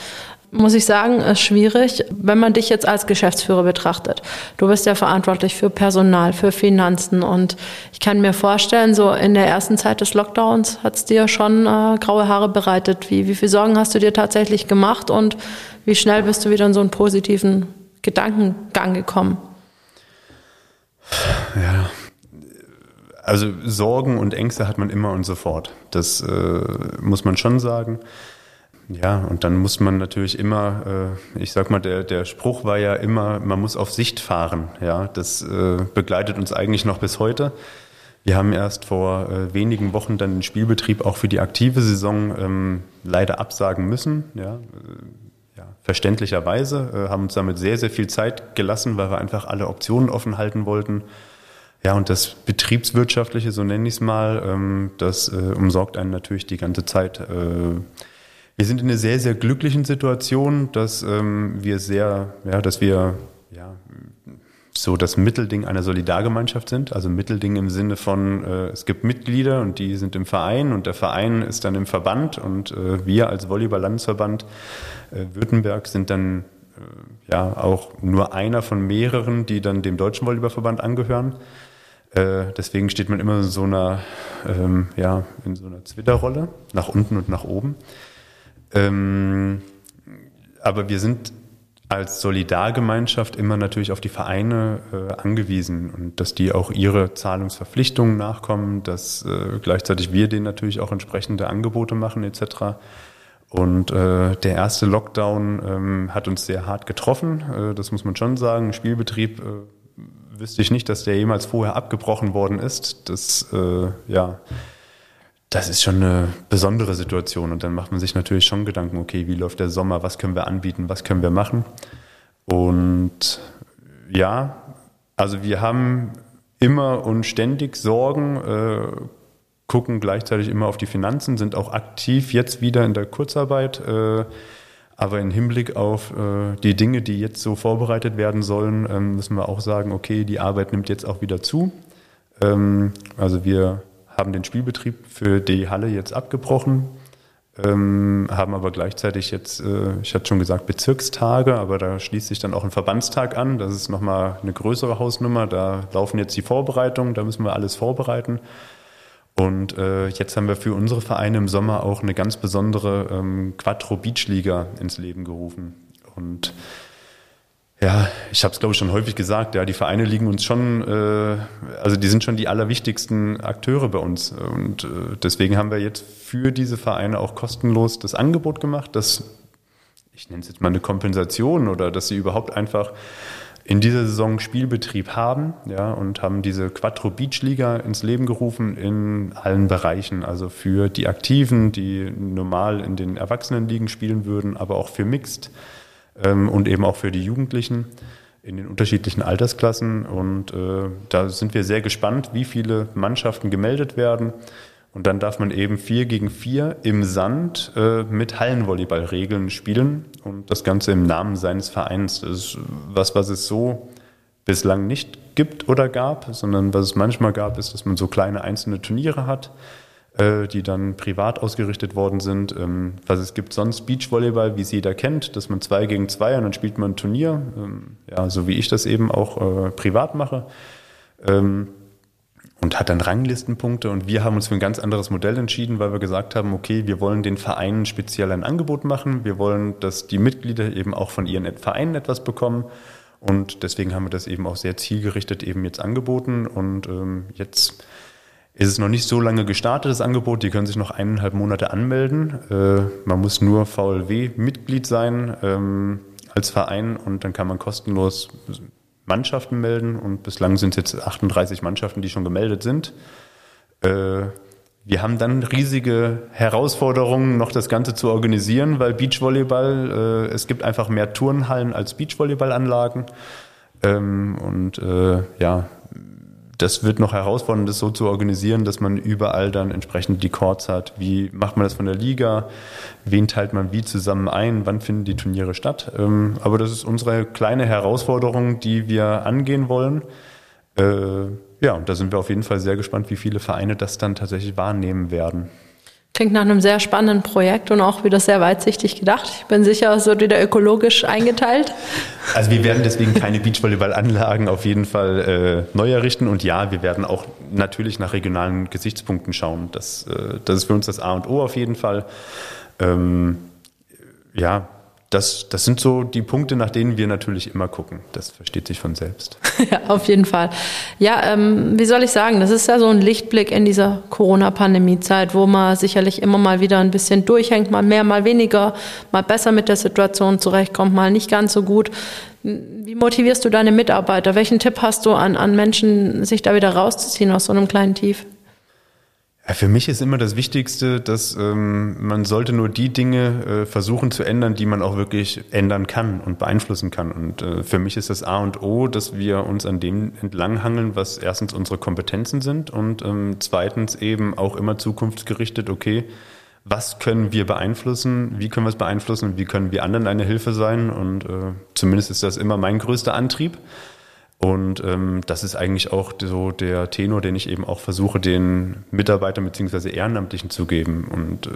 muss ich sagen, ist schwierig, wenn man dich jetzt als Geschäftsführer betrachtet. Du bist ja verantwortlich für Personal, für Finanzen und ich kann mir vorstellen, so in der ersten Zeit des Lockdowns hat es dir schon äh, graue Haare bereitet. Wie, wie viel Sorgen hast du dir tatsächlich gemacht und wie schnell bist du wieder in so einen positiven Gedankengang gekommen? Ja, also Sorgen und Ängste hat man immer und sofort. Das äh, muss man schon sagen. Ja, und dann muss man natürlich immer, äh, ich sag mal, der, der Spruch war ja immer, man muss auf Sicht fahren. Ja, das äh, begleitet uns eigentlich noch bis heute. Wir haben erst vor äh, wenigen Wochen dann den Spielbetrieb auch für die aktive Saison ähm, leider absagen müssen. Ja, äh, ja verständlicherweise äh, haben uns damit sehr, sehr viel Zeit gelassen, weil wir einfach alle Optionen offen halten wollten. Ja, und das Betriebswirtschaftliche, so nenne ich es mal, ähm, das äh, umsorgt einen natürlich die ganze Zeit. Wir sind in einer sehr, sehr glücklichen Situation, dass ähm, wir sehr, ja, dass wir ja, so das Mittelding einer Solidargemeinschaft sind. Also Mittelding im Sinne von, äh, es gibt Mitglieder und die sind im Verein und der Verein ist dann im Verband und äh, wir als Volleyball-Landesverband äh, Württemberg sind dann äh, ja auch nur einer von mehreren, die dann dem Deutschen Volleyballverband angehören. Äh, deswegen steht man immer in so einer, ähm, ja, in so einer Zwitterrolle, nach unten und nach oben. Ähm, aber wir sind als Solidargemeinschaft immer natürlich auf die Vereine äh, angewiesen und dass die auch ihre Zahlungsverpflichtungen nachkommen, dass äh, gleichzeitig wir denen natürlich auch entsprechende Angebote machen etc. Und äh, der erste Lockdown ähm, hat uns sehr hart getroffen, äh, das muss man schon sagen. Spielbetrieb äh, wüsste ich nicht, dass der jemals vorher abgebrochen worden ist. Das, äh, ja, das ist schon eine besondere Situation. Und dann macht man sich natürlich schon Gedanken, okay, wie läuft der Sommer, was können wir anbieten, was können wir machen. Und ja, also wir haben immer und ständig Sorgen, äh, gucken gleichzeitig immer auf die Finanzen, sind auch aktiv jetzt wieder in der Kurzarbeit. Äh, aber im Hinblick auf äh, die Dinge, die jetzt so vorbereitet werden sollen, ähm, müssen wir auch sagen, okay, die Arbeit nimmt jetzt auch wieder zu. Ähm, also wir haben den Spielbetrieb für die Halle jetzt abgebrochen, ähm, haben aber gleichzeitig jetzt, äh, ich hatte schon gesagt, Bezirkstage, aber da schließt sich dann auch ein Verbandstag an. Das ist nochmal eine größere Hausnummer. Da laufen jetzt die Vorbereitungen, da müssen wir alles vorbereiten. Und äh, jetzt haben wir für unsere Vereine im Sommer auch eine ganz besondere ähm, Quattro Beach Liga ins Leben gerufen. Und ja, ich habe es glaube ich schon häufig gesagt, ja, die Vereine liegen uns schon, äh, also die sind schon die allerwichtigsten Akteure bei uns. Und äh, deswegen haben wir jetzt für diese Vereine auch kostenlos das Angebot gemacht, dass, ich nenne es jetzt mal eine Kompensation oder dass sie überhaupt einfach in dieser Saison Spielbetrieb haben ja, und haben diese Quattro Beach Liga ins Leben gerufen in allen Bereichen. Also für die Aktiven, die normal in den Erwachsenenligen spielen würden, aber auch für Mixed ähm, und eben auch für die Jugendlichen in den unterschiedlichen Altersklassen. Und äh, da sind wir sehr gespannt, wie viele Mannschaften gemeldet werden. Und dann darf man eben vier gegen vier im Sand äh, mit Hallenvolleyballregeln spielen und das Ganze im Namen seines Vereins. Das ist was, was es so bislang nicht gibt oder gab, sondern was es manchmal gab, ist, dass man so kleine einzelne Turniere hat, die dann privat ausgerichtet worden sind. Was es gibt sonst Beachvolleyball, wie es jeder kennt, dass man zwei gegen zwei und dann spielt man ein Turnier, ähm, ja, so wie ich das eben auch äh, privat mache. Ähm, und hat dann Ranglistenpunkte. Und wir haben uns für ein ganz anderes Modell entschieden, weil wir gesagt haben, okay, wir wollen den Vereinen speziell ein Angebot machen. Wir wollen, dass die Mitglieder eben auch von ihren Vereinen etwas bekommen. Und deswegen haben wir das eben auch sehr zielgerichtet eben jetzt angeboten. Und jetzt ist es noch nicht so lange gestartet, das Angebot. Die können sich noch eineinhalb Monate anmelden. Äh, man muss nur VLW-Mitglied sein ähm, als Verein und dann kann man kostenlos Mannschaften melden und bislang sind es jetzt 38 Mannschaften, die schon gemeldet sind. Äh, wir haben dann riesige Herausforderungen, noch das Ganze zu organisieren, weil Beachvolleyball, äh, es gibt einfach mehr Turnhallen als Beachvolleyballanlagen. Ähm, und äh, ja, das wird noch herausfordernd, das so zu organisieren, dass man überall dann entsprechend die Courts hat. Wie macht man das von der Liga? Wen teilt man wie zusammen ein? Wann finden die Turniere statt? Ähm, aber das ist unsere kleine Herausforderung, die wir angehen wollen. Äh, ja, und da sind wir auf jeden Fall sehr gespannt, wie viele Vereine das dann tatsächlich wahrnehmen werden. Klingt nach einem sehr spannenden Projekt und auch wieder sehr weitsichtig gedacht. Ich bin sicher, es wird wieder ökologisch eingeteilt. Also wir werden deswegen keine Beachvolleyballanlagen auf jeden Fall äh, neu errichten und ja, wir werden auch natürlich nach regionalen Gesichtspunkten schauen. Das, äh, das ist für uns das A und O auf jeden Fall. Ähm, ja, das, das sind so die Punkte, nach denen wir natürlich immer gucken. Das versteht sich von selbst. [laughs] Ja, auf jeden Fall. Ja, ähm, wie soll ich sagen, das ist ja so ein Lichtblick in dieser Corona-Pandemie-Zeit, wo man sicherlich immer mal wieder ein bisschen durchhängt, mal mehr, mal weniger, mal besser mit der Situation zurechtkommt, mal nicht ganz so gut. Wie motivierst du deine Mitarbeiter? Welchen Tipp hast du an, an Menschen, sich da wieder rauszuziehen aus so einem kleinen Tief? Für mich ist immer das Wichtigste, dass ähm, man sollte nur die Dinge äh, versuchen zu ändern, die man auch wirklich ändern kann und beeinflussen kann. Und äh, für mich ist das A und O, dass wir uns an dem entlanghangeln, was erstens unsere Kompetenzen sind und ähm, zweitens eben auch immer zukunftsgerichtet, okay, was können wir beeinflussen, wie können wir es beeinflussen wie können wir anderen eine Hilfe sein. Und äh, zumindest ist das immer mein größter Antrieb. Und ähm, das ist eigentlich auch so der Tenor, den ich eben auch versuche, den Mitarbeitern beziehungsweise Ehrenamtlichen zu geben. Und äh,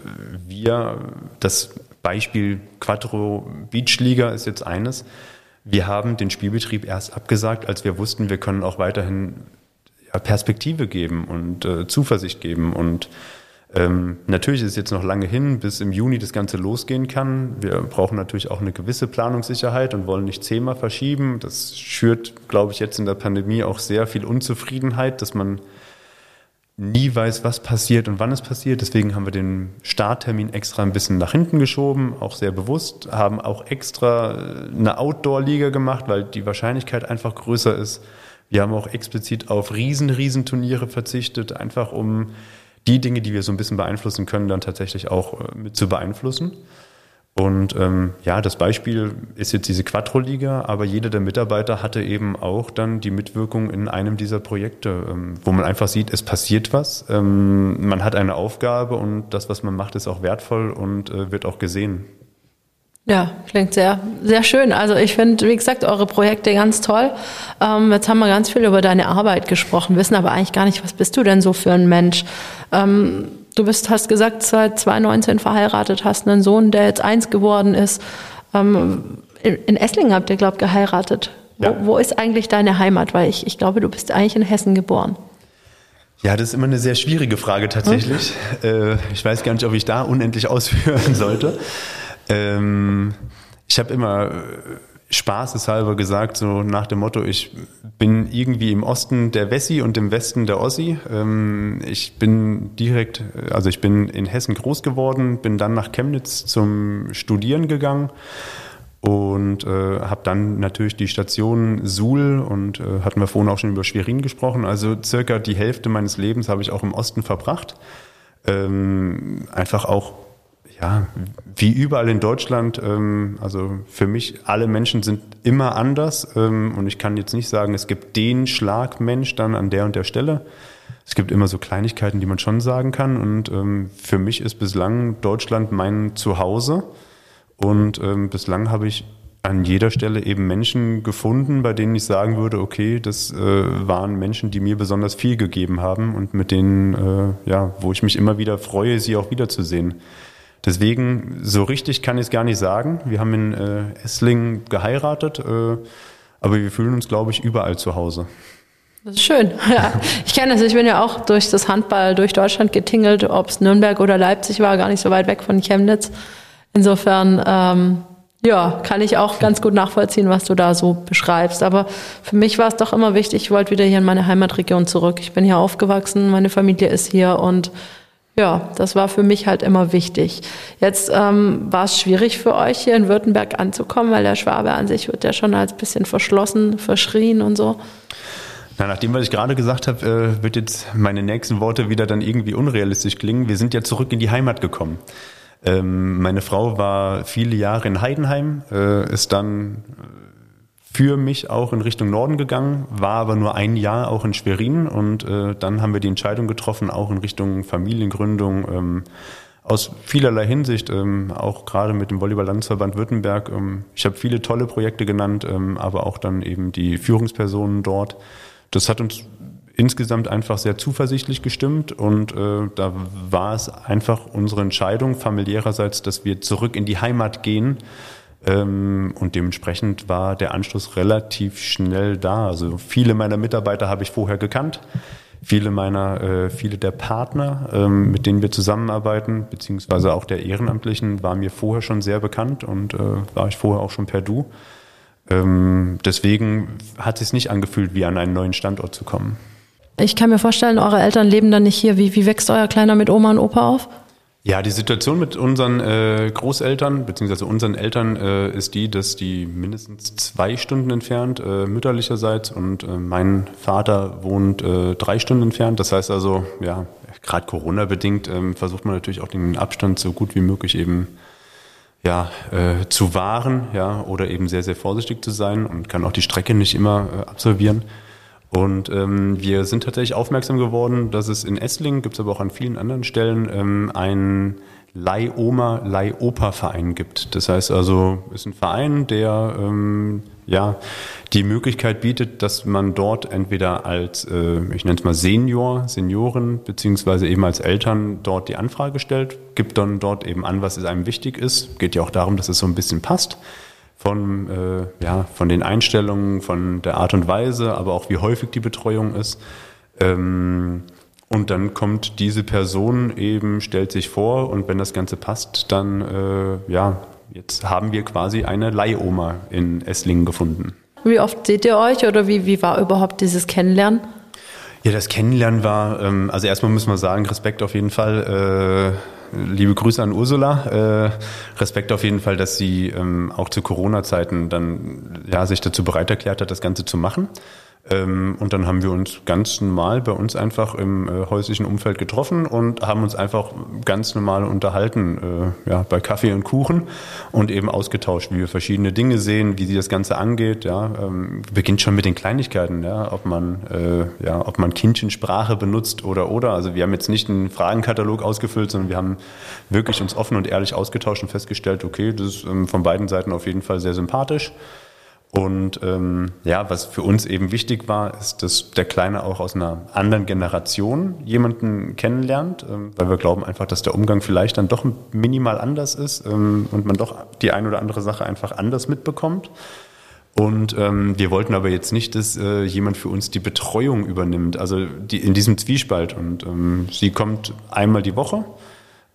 wir, das Beispiel Quattro Beach Liga ist jetzt eines. Wir haben den Spielbetrieb erst abgesagt, als wir wussten, wir können auch weiterhin ja, Perspektive geben und äh, Zuversicht geben und ähm, natürlich ist es jetzt noch lange hin, bis im Juni das Ganze losgehen kann. Wir brauchen natürlich auch eine gewisse Planungssicherheit und wollen nicht zehnmal verschieben. Das schürt, glaube ich, jetzt in der Pandemie auch sehr viel Unzufriedenheit, dass man nie weiß, was passiert und wann es passiert. Deswegen haben wir den Starttermin extra ein bisschen nach hinten geschoben, auch sehr bewusst, haben auch extra äh, eine Outdoor-Liga gemacht, weil die Wahrscheinlichkeit einfach größer ist. Wir haben auch explizit auf riesen, riesen Turniere verzichtet, einfach um die Dinge, die wir so ein bisschen beeinflussen können, dann tatsächlich auch äh, mit zu beeinflussen. Und ähm, ja, das Beispiel ist jetzt diese Quattro-Liga, aber jeder der Mitarbeiter hatte eben auch dann die Mitwirkung in einem dieser Projekte, ähm, wo man einfach sieht, es passiert was, ähm, man hat eine Aufgabe und das, was man macht, ist auch wertvoll und äh, wird auch gesehen. Ja, klingt sehr, sehr schön. Also ich finde, wie gesagt, eure Projekte ganz toll. Ähm, jetzt haben wir ganz viel über deine Arbeit gesprochen, wissen aber eigentlich gar nicht, was bist du denn so für ein Mensch? Ähm, du bist, hast gesagt, seit 2019 verheiratet, hast einen Sohn, der jetzt eins geworden ist. Ähm, in, in Esslingen habt ihr, glaube ich, geheiratet. Ja. Wo, wo ist eigentlich deine Heimat? Weil ich, ich glaube, du bist eigentlich in Hessen geboren. Ja, das ist immer eine sehr schwierige Frage tatsächlich. Hm? Äh, ich weiß gar nicht, ob ich da unendlich ausführen sollte. Ähm, ich habe immer äh, spaßeshalber gesagt, so nach dem Motto, ich bin irgendwie im Osten der Wessi und im Westen der Ossi. Ähm, ich bin direkt, also ich bin in Hessen groß geworden, bin dann nach Chemnitz zum Studieren gegangen und äh, habe dann natürlich die Station Suhl und äh, hatten wir vorhin auch schon über Schwerin gesprochen. Also circa die Hälfte meines Lebens habe ich auch im Osten verbracht. Ähm, einfach auch ja, wie überall in Deutschland, ähm, also für mich, alle Menschen sind immer anders ähm, und ich kann jetzt nicht sagen, es gibt den Schlagmensch dann an der und der Stelle. Es gibt immer so Kleinigkeiten, die man schon sagen kann und ähm, für mich ist bislang Deutschland mein Zuhause und ähm, bislang habe ich an jeder Stelle eben Menschen gefunden, bei denen ich sagen würde, okay, das äh, waren Menschen, die mir besonders viel gegeben haben und mit denen, äh, ja, wo ich mich immer wieder freue, sie auch wiederzusehen. Deswegen, so richtig kann ich es gar nicht sagen. Wir haben in äh, Esslingen geheiratet, äh, aber wir fühlen uns, glaube ich, überall zu Hause. Das ist schön. [laughs] Ja, ich kenne es. Ich bin ja auch durch das Handball durch Deutschland getingelt, ob es Nürnberg oder Leipzig war, gar nicht so weit weg von Chemnitz. Insofern, ähm, ja, kann ich auch ganz gut nachvollziehen, was du da so beschreibst. Aber für mich war es doch immer wichtig, ich wollte wieder hier in meine Heimatregion zurück. Ich bin hier aufgewachsen, meine Familie ist hier und ja, das war für mich halt immer wichtig. Jetzt ähm, war es schwierig für euch hier in Württemberg anzukommen, weil der Schwabe an sich wird ja schon als bisschen verschlossen, verschrien und so. Na, nach dem, was ich gerade gesagt habe, äh, wird jetzt meine nächsten Worte wieder dann irgendwie unrealistisch klingen. Wir sind ja zurück in die Heimat gekommen. Ähm, meine Frau war viele Jahre in Heidenheim, äh, ist dann für mich auch in Richtung Norden gegangen, war aber nur ein Jahr auch in Schwerin und äh, dann haben wir die Entscheidung getroffen, auch in Richtung Familiengründung. Ähm, aus vielerlei Hinsicht, ähm, auch gerade mit dem Volleyball-Landesverband Württemberg. Ähm, ich habe viele tolle Projekte genannt, ähm, aber auch dann eben die Führungspersonen dort. Das hat uns insgesamt einfach sehr zuversichtlich gestimmt und äh, da war es einfach unsere Entscheidung familiärerseits, dass wir zurück in die Heimat gehen und dementsprechend war der Anschluss relativ schnell da. Also viele meiner Mitarbeiter habe ich vorher gekannt. Viele meiner, äh, viele der Partner, ähm, mit denen wir zusammenarbeiten, beziehungsweise auch der Ehrenamtlichen, war mir vorher schon sehr bekannt und äh, war ich vorher auch schon per Du. Ähm, deswegen hat es sich nicht angefühlt, wie an einen neuen Standort zu kommen. Ich kann mir vorstellen, eure Eltern leben dann nicht hier. Wie, wie wächst euer Kleiner mit Oma und Opa auf? Ja, die Situation mit unseren äh, Großeltern beziehungsweise unseren Eltern äh, ist die, dass die mindestens zwei Stunden entfernt äh, mütterlicherseits und äh, mein Vater wohnt äh, drei Stunden entfernt. Das heißt also, ja, gerade Corona bedingt ähm, versucht man natürlich auch den Abstand so gut wie möglich eben ja, äh, zu wahren, ja, oder eben sehr, sehr vorsichtig zu sein und kann auch die Strecke nicht immer äh, absolvieren. Und ähm, wir sind tatsächlich aufmerksam geworden, dass es in Esslingen, gibt es aber auch an vielen anderen Stellen, ähm, einen Leih-Oma, Leih-Opa-Verein gibt. Das heißt also, ist ein Verein, der ähm, ja die Möglichkeit bietet, dass man dort entweder als, äh, ich nenne es mal Senior, Senioren, beziehungsweise eben als Eltern dort die Anfrage stellt, gibt dann dort eben an, was einem wichtig ist. Geht ja auch darum, dass es so ein bisschen passt von, äh, ja, von den Einstellungen, von der Art und Weise, aber auch wie häufig die Betreuung ist. Ähm, und dann kommt diese Person eben, stellt sich vor und wenn das Ganze passt, dann, äh, ja, jetzt haben wir quasi eine Leihoma in Esslingen gefunden. Wie oft seht ihr euch oder wie, wie war überhaupt dieses Kennenlernen? Ja, das Kennenlernen war, ähm, also erstmal muss man sagen, Respekt auf jeden Fall. Äh, liebe Grüße an Ursula. Äh, Respekt auf jeden Fall, dass sie ähm, auch zu Corona-Zeiten dann ja sich dazu bereit erklärt hat, das Ganze zu machen. Ähm, und dann haben wir uns ganz normal bei uns einfach im äh, häuslichen Umfeld getroffen und haben uns einfach ganz normal unterhalten, äh, ja, bei Kaffee und Kuchen und eben ausgetauscht, wie wir verschiedene Dinge sehen, wie sie das Ganze angeht. Ja, ähm, beginnt schon mit den Kleinigkeiten, ja, ob man, äh, ja, ob man Kindchensprache benutzt oder oder. Also wir haben jetzt nicht einen Fragenkatalog ausgefüllt, sondern wir haben wirklich uns offen und ehrlich ausgetauscht und festgestellt, okay, das ist ähm, von beiden Seiten auf jeden Fall sehr sympathisch. Und ähm, ja, was für uns eben wichtig war, ist, dass der Kleine auch aus einer anderen Generation jemanden kennenlernt, ähm, weil wir glauben einfach, dass der Umgang vielleicht dann doch minimal anders ist ähm, und man doch die ein oder andere Sache einfach anders mitbekommt. Und ähm, wir wollten aber jetzt nicht, dass äh, jemand für uns die Betreuung übernimmt, also die, in diesem Zwiespalt. Und ähm, sie kommt einmal die Woche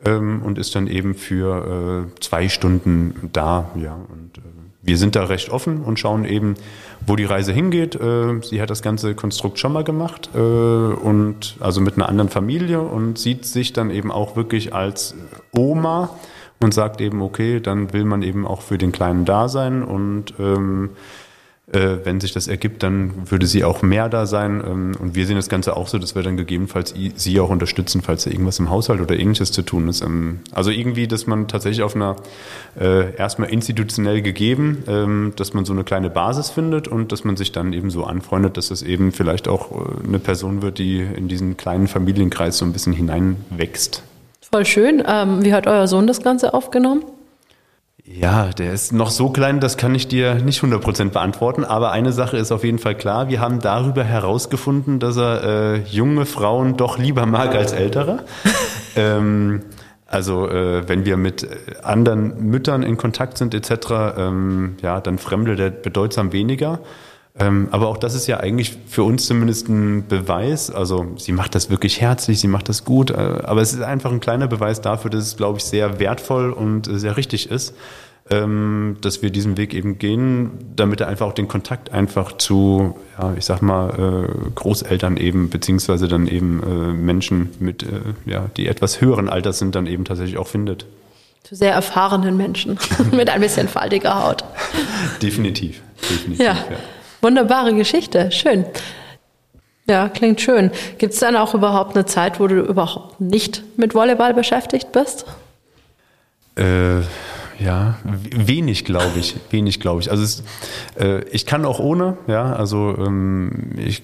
ähm, und ist dann eben für äh, zwei Stunden da. Ja, und äh, wir sind da recht offen und schauen eben, wo die Reise hingeht. Äh, sie hat das ganze Konstrukt schon mal gemacht äh, und also mit einer anderen Familie und sieht sich dann eben auch wirklich als Oma und sagt eben, okay, dann will man eben auch für den Kleinen da sein und ähm, äh, wenn sich das ergibt, dann würde sie auch mehr da sein. Ähm, und wir sehen das Ganze auch so, dass wir dann gegebenenfalls sie auch unterstützen, falls da irgendwas im Haushalt oder ähnliches zu tun ist. Ähm, also irgendwie, dass man tatsächlich auf einer äh, erstmal institutionell gegeben, ähm, dass man so eine kleine Basis findet und dass man sich dann eben so anfreundet, dass es eben vielleicht auch äh, eine Person wird, die in diesen kleinen Familienkreis so ein bisschen hineinwächst. Voll schön. wie hat euer Sohn das Ganze aufgenommen? Ja, der ist noch so klein, das kann ich dir nicht 100% beantworten. Aber eine Sache ist auf jeden Fall klar. Wir haben darüber herausgefunden, dass er äh, junge Frauen doch lieber mag als ältere. [laughs] ähm, also äh, wenn wir mit anderen Müttern in Kontakt sind etc., ähm, ja, dann fremde der bedeutsam weniger. Ähm, aber auch das ist ja eigentlich für uns zumindest ein Beweis. Also sie macht das wirklich herzlich, sie macht das gut. Äh, aber es ist einfach ein kleiner Beweis dafür, dass es, glaube ich, sehr wertvoll und sehr richtig ist, ähm, dass wir diesen Weg eben gehen, damit er einfach auch den Kontakt einfach zu, ja, ich sag mal, äh, Großeltern eben, beziehungsweise dann eben äh, Menschen mit, ja, die etwas höheren Alters sind, dann eben tatsächlich auch findet. Zu sehr erfahrenen Menschen [laughs] mit ein bisschen faltiger Haut. [laughs] definitiv, definitiv. ja. ja. Wunderbare Geschichte, schön. Ja, klingt schön. Gibt es dann auch überhaupt eine Zeit, wo du überhaupt nicht mit Volleyball beschäftigt bist? Äh, ja, wenig glaube ich, wenig glaube ich. Also es, äh, ich kann auch ohne, ja, also ähm, ich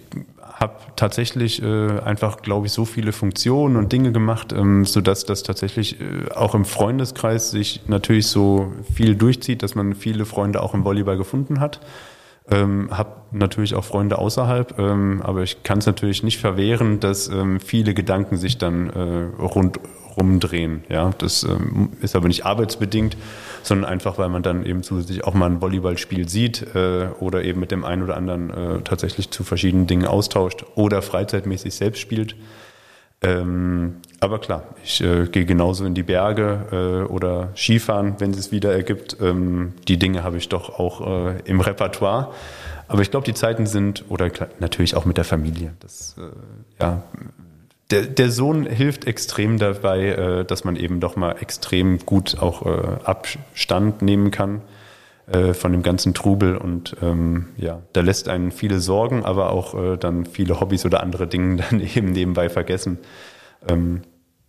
habe tatsächlich äh, einfach, glaube ich, so viele Funktionen und Dinge gemacht, ähm, sodass das tatsächlich äh, auch im Freundeskreis sich natürlich so viel durchzieht, dass man viele Freunde auch im Volleyball gefunden hat. Ähm, habe natürlich auch Freunde außerhalb, ähm, aber ich kann es natürlich nicht verwehren, dass ähm, viele Gedanken sich dann äh, rundrum drehen. Ja, das ähm, ist aber nicht arbeitsbedingt, sondern einfach, weil man dann eben zusätzlich auch mal ein Volleyballspiel sieht äh, oder eben mit dem einen oder anderen äh, tatsächlich zu verschiedenen Dingen austauscht oder freizeitmäßig selbst spielt. Ähm, aber klar, ich äh, gehe genauso in die Berge äh, oder Skifahren, wenn es wieder ergibt. Ähm, die Dinge habe ich doch auch äh, im Repertoire. Aber ich glaube, die Zeiten sind, oder natürlich auch mit der Familie. Das, äh, ja, der, der Sohn hilft extrem dabei, äh, dass man eben doch mal extrem gut auch äh, Abstand nehmen kann äh, von dem ganzen Trubel und ähm, ja, da lässt einen viele Sorgen, aber auch äh, dann viele Hobbys oder andere Dinge [laughs] dann eben nebenbei vergessen. Ähm,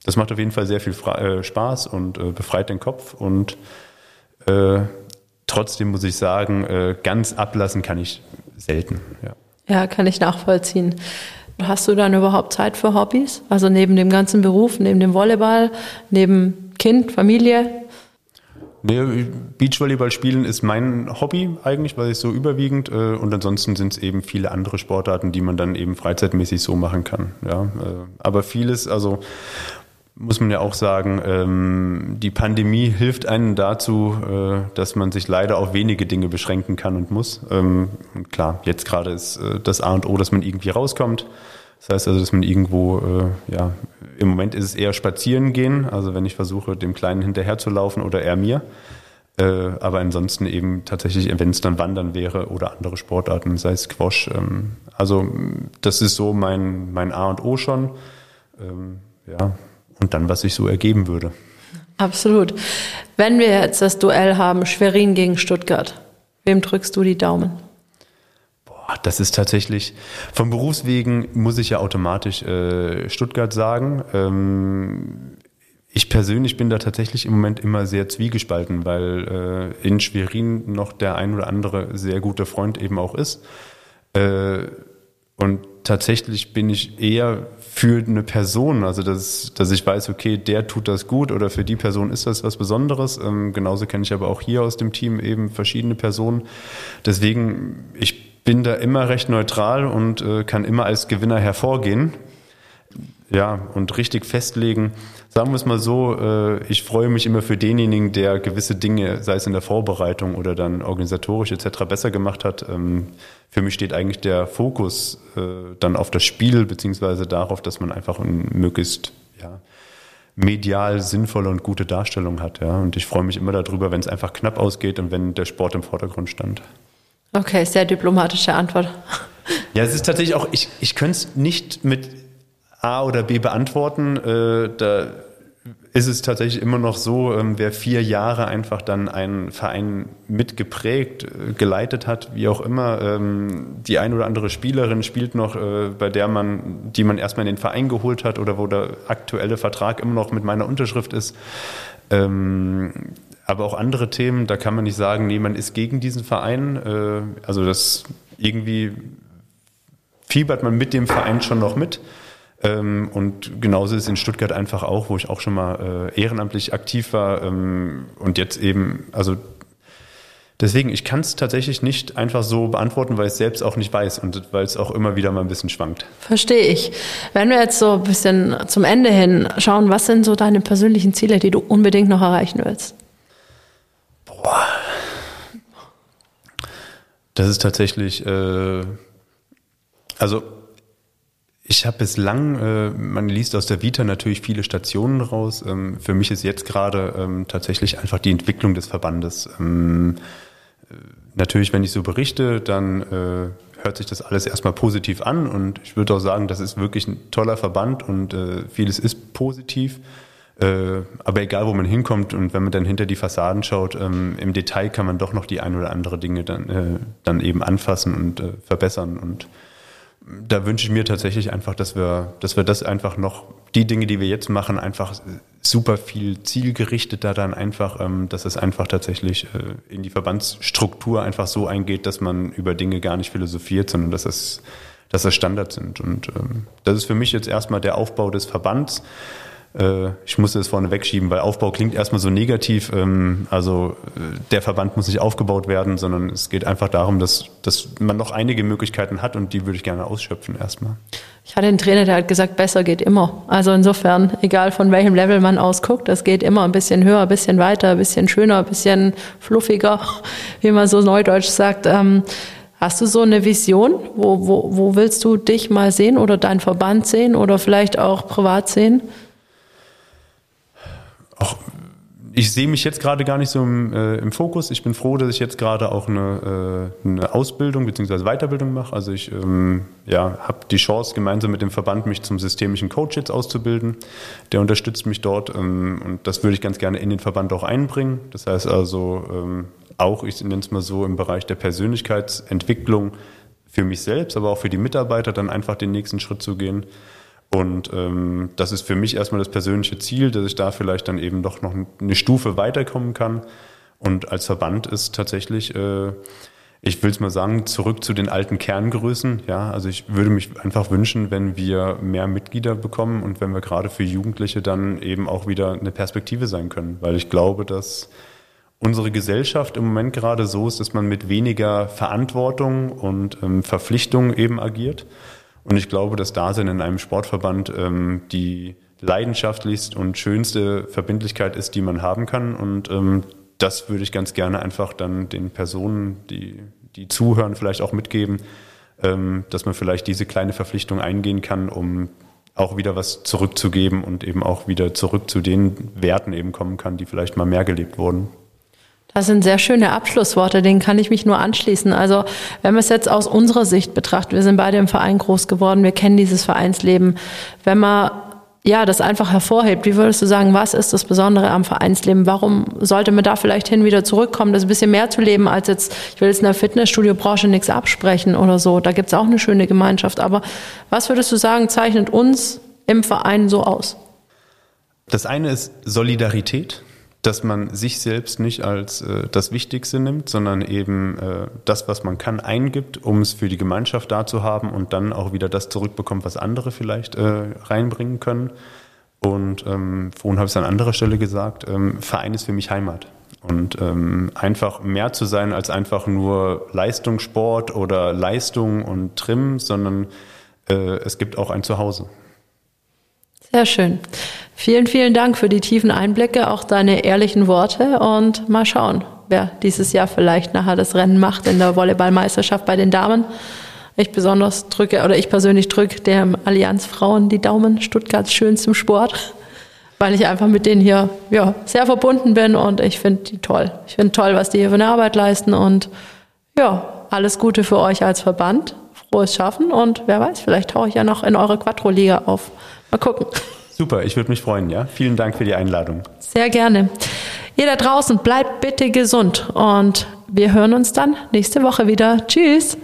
das macht auf jeden Fall sehr viel Fra äh, Spaß und äh, befreit den Kopf und äh, trotzdem muss ich sagen, ganz ablassen kann ich selten. Ja. ja, kann ich nachvollziehen. Hast du dann überhaupt Zeit für Hobbys? Also neben dem ganzen Beruf, neben dem Volleyball, neben Kind, Familie? Nee, Beachvolleyball spielen ist mein Hobby eigentlich, weil ich so überwiegend äh, und ansonsten sind es eben viele andere Sportarten, die man dann eben freizeitmäßig so machen kann. Ja, äh, aber vieles, also muss man ja auch sagen, ähm, die Pandemie hilft einem dazu, äh, dass man sich leider auf wenige Dinge beschränken kann und muss. Ähm, klar, jetzt gerade ist äh, das A und O, dass man irgendwie rauskommt. Das heißt also, dass man irgendwo, äh, ja, im Moment ist es eher spazieren gehen, also wenn ich versuche, dem Kleinen hinterher zu laufen oder er mir. Äh, aber ansonsten eben tatsächlich, wenn es dann Wandern wäre oder andere Sportarten, sei es Squash. Ähm, also das ist so mein, mein A und O schon. Ähm, ja, und dann, was sich so ergeben würde. Absolut. Wenn wir jetzt das Duell haben, Schwerin gegen Stuttgart, wem drückst du die Daumen? Das ist tatsächlich, vom Berufswegen muss ich ja automatisch äh, Stuttgart sagen. Ähm, ich persönlich bin da tatsächlich im Moment immer sehr zwiegespalten, weil äh, in Schwerin noch der ein oder andere sehr gute Freund eben auch ist. Äh, und tatsächlich bin ich eher für eine Person, also dass, dass ich weiß, okay, der tut das gut oder für die Person ist das was Besonderes. Ähm, genauso kenne ich aber auch hier aus dem Team eben verschiedene Personen. Deswegen, ich bin da immer recht neutral und äh, kann immer als Gewinner hervorgehen. Ja, und richtig festlegen, sagen wir es mal so, äh, ich freue mich immer für denjenigen, der gewisse Dinge, sei es in der Vorbereitung oder dann organisatorisch etc. besser gemacht hat. Ähm, für mich steht eigentlich der Fokus äh, dann auf das Spiel, beziehungsweise darauf, dass man einfach ein möglichst ja, medial sinnvolle und gute Darstellung hat. Ja. Und ich freue mich immer darüber, wenn es einfach knapp ausgeht und wenn der Sport im Vordergrund stand. Okay, sehr diplomatische Antwort. Ja, es ist tatsächlich auch, ich, ich könnte es nicht mit A oder B beantworten. Äh, da ist es tatsächlich immer noch so, ähm, wer vier Jahre einfach dann einen Verein mitgeprägt, äh, geleitet hat, wie auch immer, ähm, die ein oder andere Spielerin spielt noch, äh, bei der man, die man erstmal in den Verein geholt hat oder wo der aktuelle Vertrag immer noch mit meiner Unterschrift ist. Ähm, aber auch andere Themen, da kann man nicht sagen, nee, man ist gegen diesen Verein. Äh, also das irgendwie fiebert man mit dem Verein schon noch mit. Ähm, und genauso ist es in Stuttgart einfach auch, wo ich auch schon mal äh, ehrenamtlich aktiv war ähm, und jetzt eben, also deswegen, ich kann es tatsächlich nicht einfach so beantworten, weil ich es selbst auch nicht weiß und weil es auch immer wieder mal ein bisschen schwankt. Verstehe ich. Wenn wir jetzt so ein bisschen zum Ende hin schauen, was sind so deine persönlichen Ziele, die du unbedingt noch erreichen willst? Das ist tatsächlich, äh, also ich habe bislang, äh, man liest aus der Vita natürlich viele Stationen raus. Ähm, für mich ist jetzt gerade ähm, tatsächlich einfach die Entwicklung des Verbandes. Ähm, äh, natürlich, wenn ich so berichte, dann äh, hört sich das alles erstmal positiv an und ich würde auch sagen, das ist wirklich ein toller Verband und äh, vieles ist positiv. Äh, aber egal, wo man hinkommt und wenn man dann hinter die Fassaden schaut, ähm, im Detail kann man doch noch die ein oder andere Dinge dann, äh, dann eben anfassen und äh, verbessern und da wünsche ich mir tatsächlich einfach, dass wir, dass wir das einfach noch, die Dinge, die wir jetzt machen, einfach super viel zielgerichteter dann einfach, ähm, dass es einfach tatsächlich äh, in die Verbandsstruktur einfach so eingeht, dass man über Dinge gar nicht philosophiert, sondern dass es, dass das Standard sind. Und ähm, das ist für mich jetzt erstmal der Aufbau des Verbands. Äh, ich musste es vorne wegschieben, weil Aufbau klingt erstmal so negativ. Ähm, also äh, der Verband muss nicht aufgebaut werden, sondern es geht einfach darum, dass, dass man noch einige Möglichkeiten hat und die würde ich gerne ausschöpfen erstmal. Ich hatte einen Trainer, der hat gesagt, besser geht immer. Also insofern, egal von welchem Level man ausguckt, das geht immer ein bisschen höher, ein bisschen weiter, ein bisschen schöner, ein bisschen fluffiger, [laughs] wie man so neudeutsch sagt. Ähm, Hast du so eine Vision? Wo, wo, wo willst du dich mal sehen oder deinen Verband sehen oder vielleicht auch privat sehen? Auch ich sehe mich jetzt gerade gar nicht so im, äh, im, Fokus. Ich bin froh, dass ich jetzt gerade auch eine, äh, eine Ausbildung bzw. Weiterbildung mache. Also ich ähm, ja, habe die Chance, gemeinsam mit dem Verband mich zum systemischen Coach jetzt auszubilden. Der unterstützt mich dort ähm, und das würde ich ganz gerne in den Verband auch einbringen. Das heißt also ähm, auch, ich nenne es mal so, im Bereich der Persönlichkeitsentwicklung für mich selbst, aber auch für die Mitarbeiter dann einfach den nächsten Schritt zu gehen. Und ähm, das ist für mich erstmal das persönliche Ziel, dass ich da vielleicht dann eben doch noch eine Stufe weiterkommen kann. Und als Verband ist tatsächlich, äh, ich will es mal sagen, zurück zu den alten Kerngrößen. Ja, also ich würde mich einfach wünschen, wenn wir mehr Mitglieder bekommen und wenn wir gerade für Jugendliche dann eben auch wieder eine Perspektive sein können. Weil ich glaube, dass unsere Gesellschaft im Moment gerade so ist, dass man mit weniger Verantwortung und ähm, Verpflichtung eben agiert. Und ich glaube, das Dasein in einem Sportverband ähm, die leidenschaftlichste und schönste Verbindlichkeit ist, die man haben kann. Und ähm, das würde ich ganz gerne einfach dann den Personen, die, die zuhören, vielleicht auch mitgeben, ähm, dass man vielleicht diese kleine Verpflichtung eingehen kann, um auch wieder was zurückzugeben und eben auch wieder zurück zu den Werten eben kommen kann, die vielleicht mal mehr gelebt wurden. Das sind sehr schöne Abschlussworte, denen kann ich mich nur anschließen. Also wenn wir es jetzt aus unserer Sicht betrachten, wir sind beide im Verein groß geworden, wir kennen dieses Vereinsleben. Wenn man ja, das einfach hervorhebt. Wie würdest du sagen, was ist das Besondere am Vereinsleben? Warum sollte man da vielleicht hin wieder zurückkommen, das ein bisschen mehr zu leben, als jetzt, ich will jetzt in der Fitnessstudio-Branche nichts absprechen oder so. Da gibt's auch eine schöne Gemeinschaft. Aber was würdest du sagen, zeichnet uns im Verein so aus? Das eine ist Solidarität dass man sich selbst nicht als äh, das Wichtigste nimmt, sondern eben äh, das, was man kann, eingibt, um es für die Gemeinschaft da zu haben und dann auch wieder das zurückbekommt, was andere vielleicht äh, reinbringen können. Und ähm, vorhin habe ich es an anderer Stelle gesagt, ähm, Verein ist für mich Heimat. Und ähm, einfach mehr zu sein als einfach nur Leistungssport oder Leistung und Trim, sondern äh, es gibt auch ein Zuhause. Sehr schön. Vielen, vielen Dank für die tiefen Einblicke, auch deine ehrlichen Worte und mal schauen, wer dieses Jahr vielleicht nachher das Rennen macht in der Volleyballmeisterschaft bei den Damen. Ich besonders drücke, oder ich persönlich drücke der Allianz Frauen die Daumen, Stuttgarts schönstem Sport, weil ich einfach mit denen hier ja, sehr verbunden bin und ich finde die toll. Ich finde toll, was die hier für eine Arbeit leisten und ja, alles Gute für euch als Verband. Frohes Schaffen und wer weiß, vielleicht tauche ich ja noch in eure Quattro-Liga auf. Mal gucken. Super, ich würde mich freuen, ja. Vielen Dank für die Einladung. Sehr gerne. Ihr da draußen bleibt bitte gesund und wir hören uns dann nächste Woche wieder. Tschüss.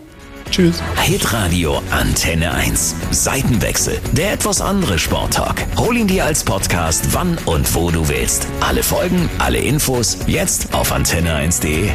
Tschüss. Hitradio Antenne 1. Seitenwechsel. Der etwas andere Sporttalk. Hol ihn dir als Podcast, wann und wo du willst. Alle Folgen, alle Infos, jetzt auf antenne1.de.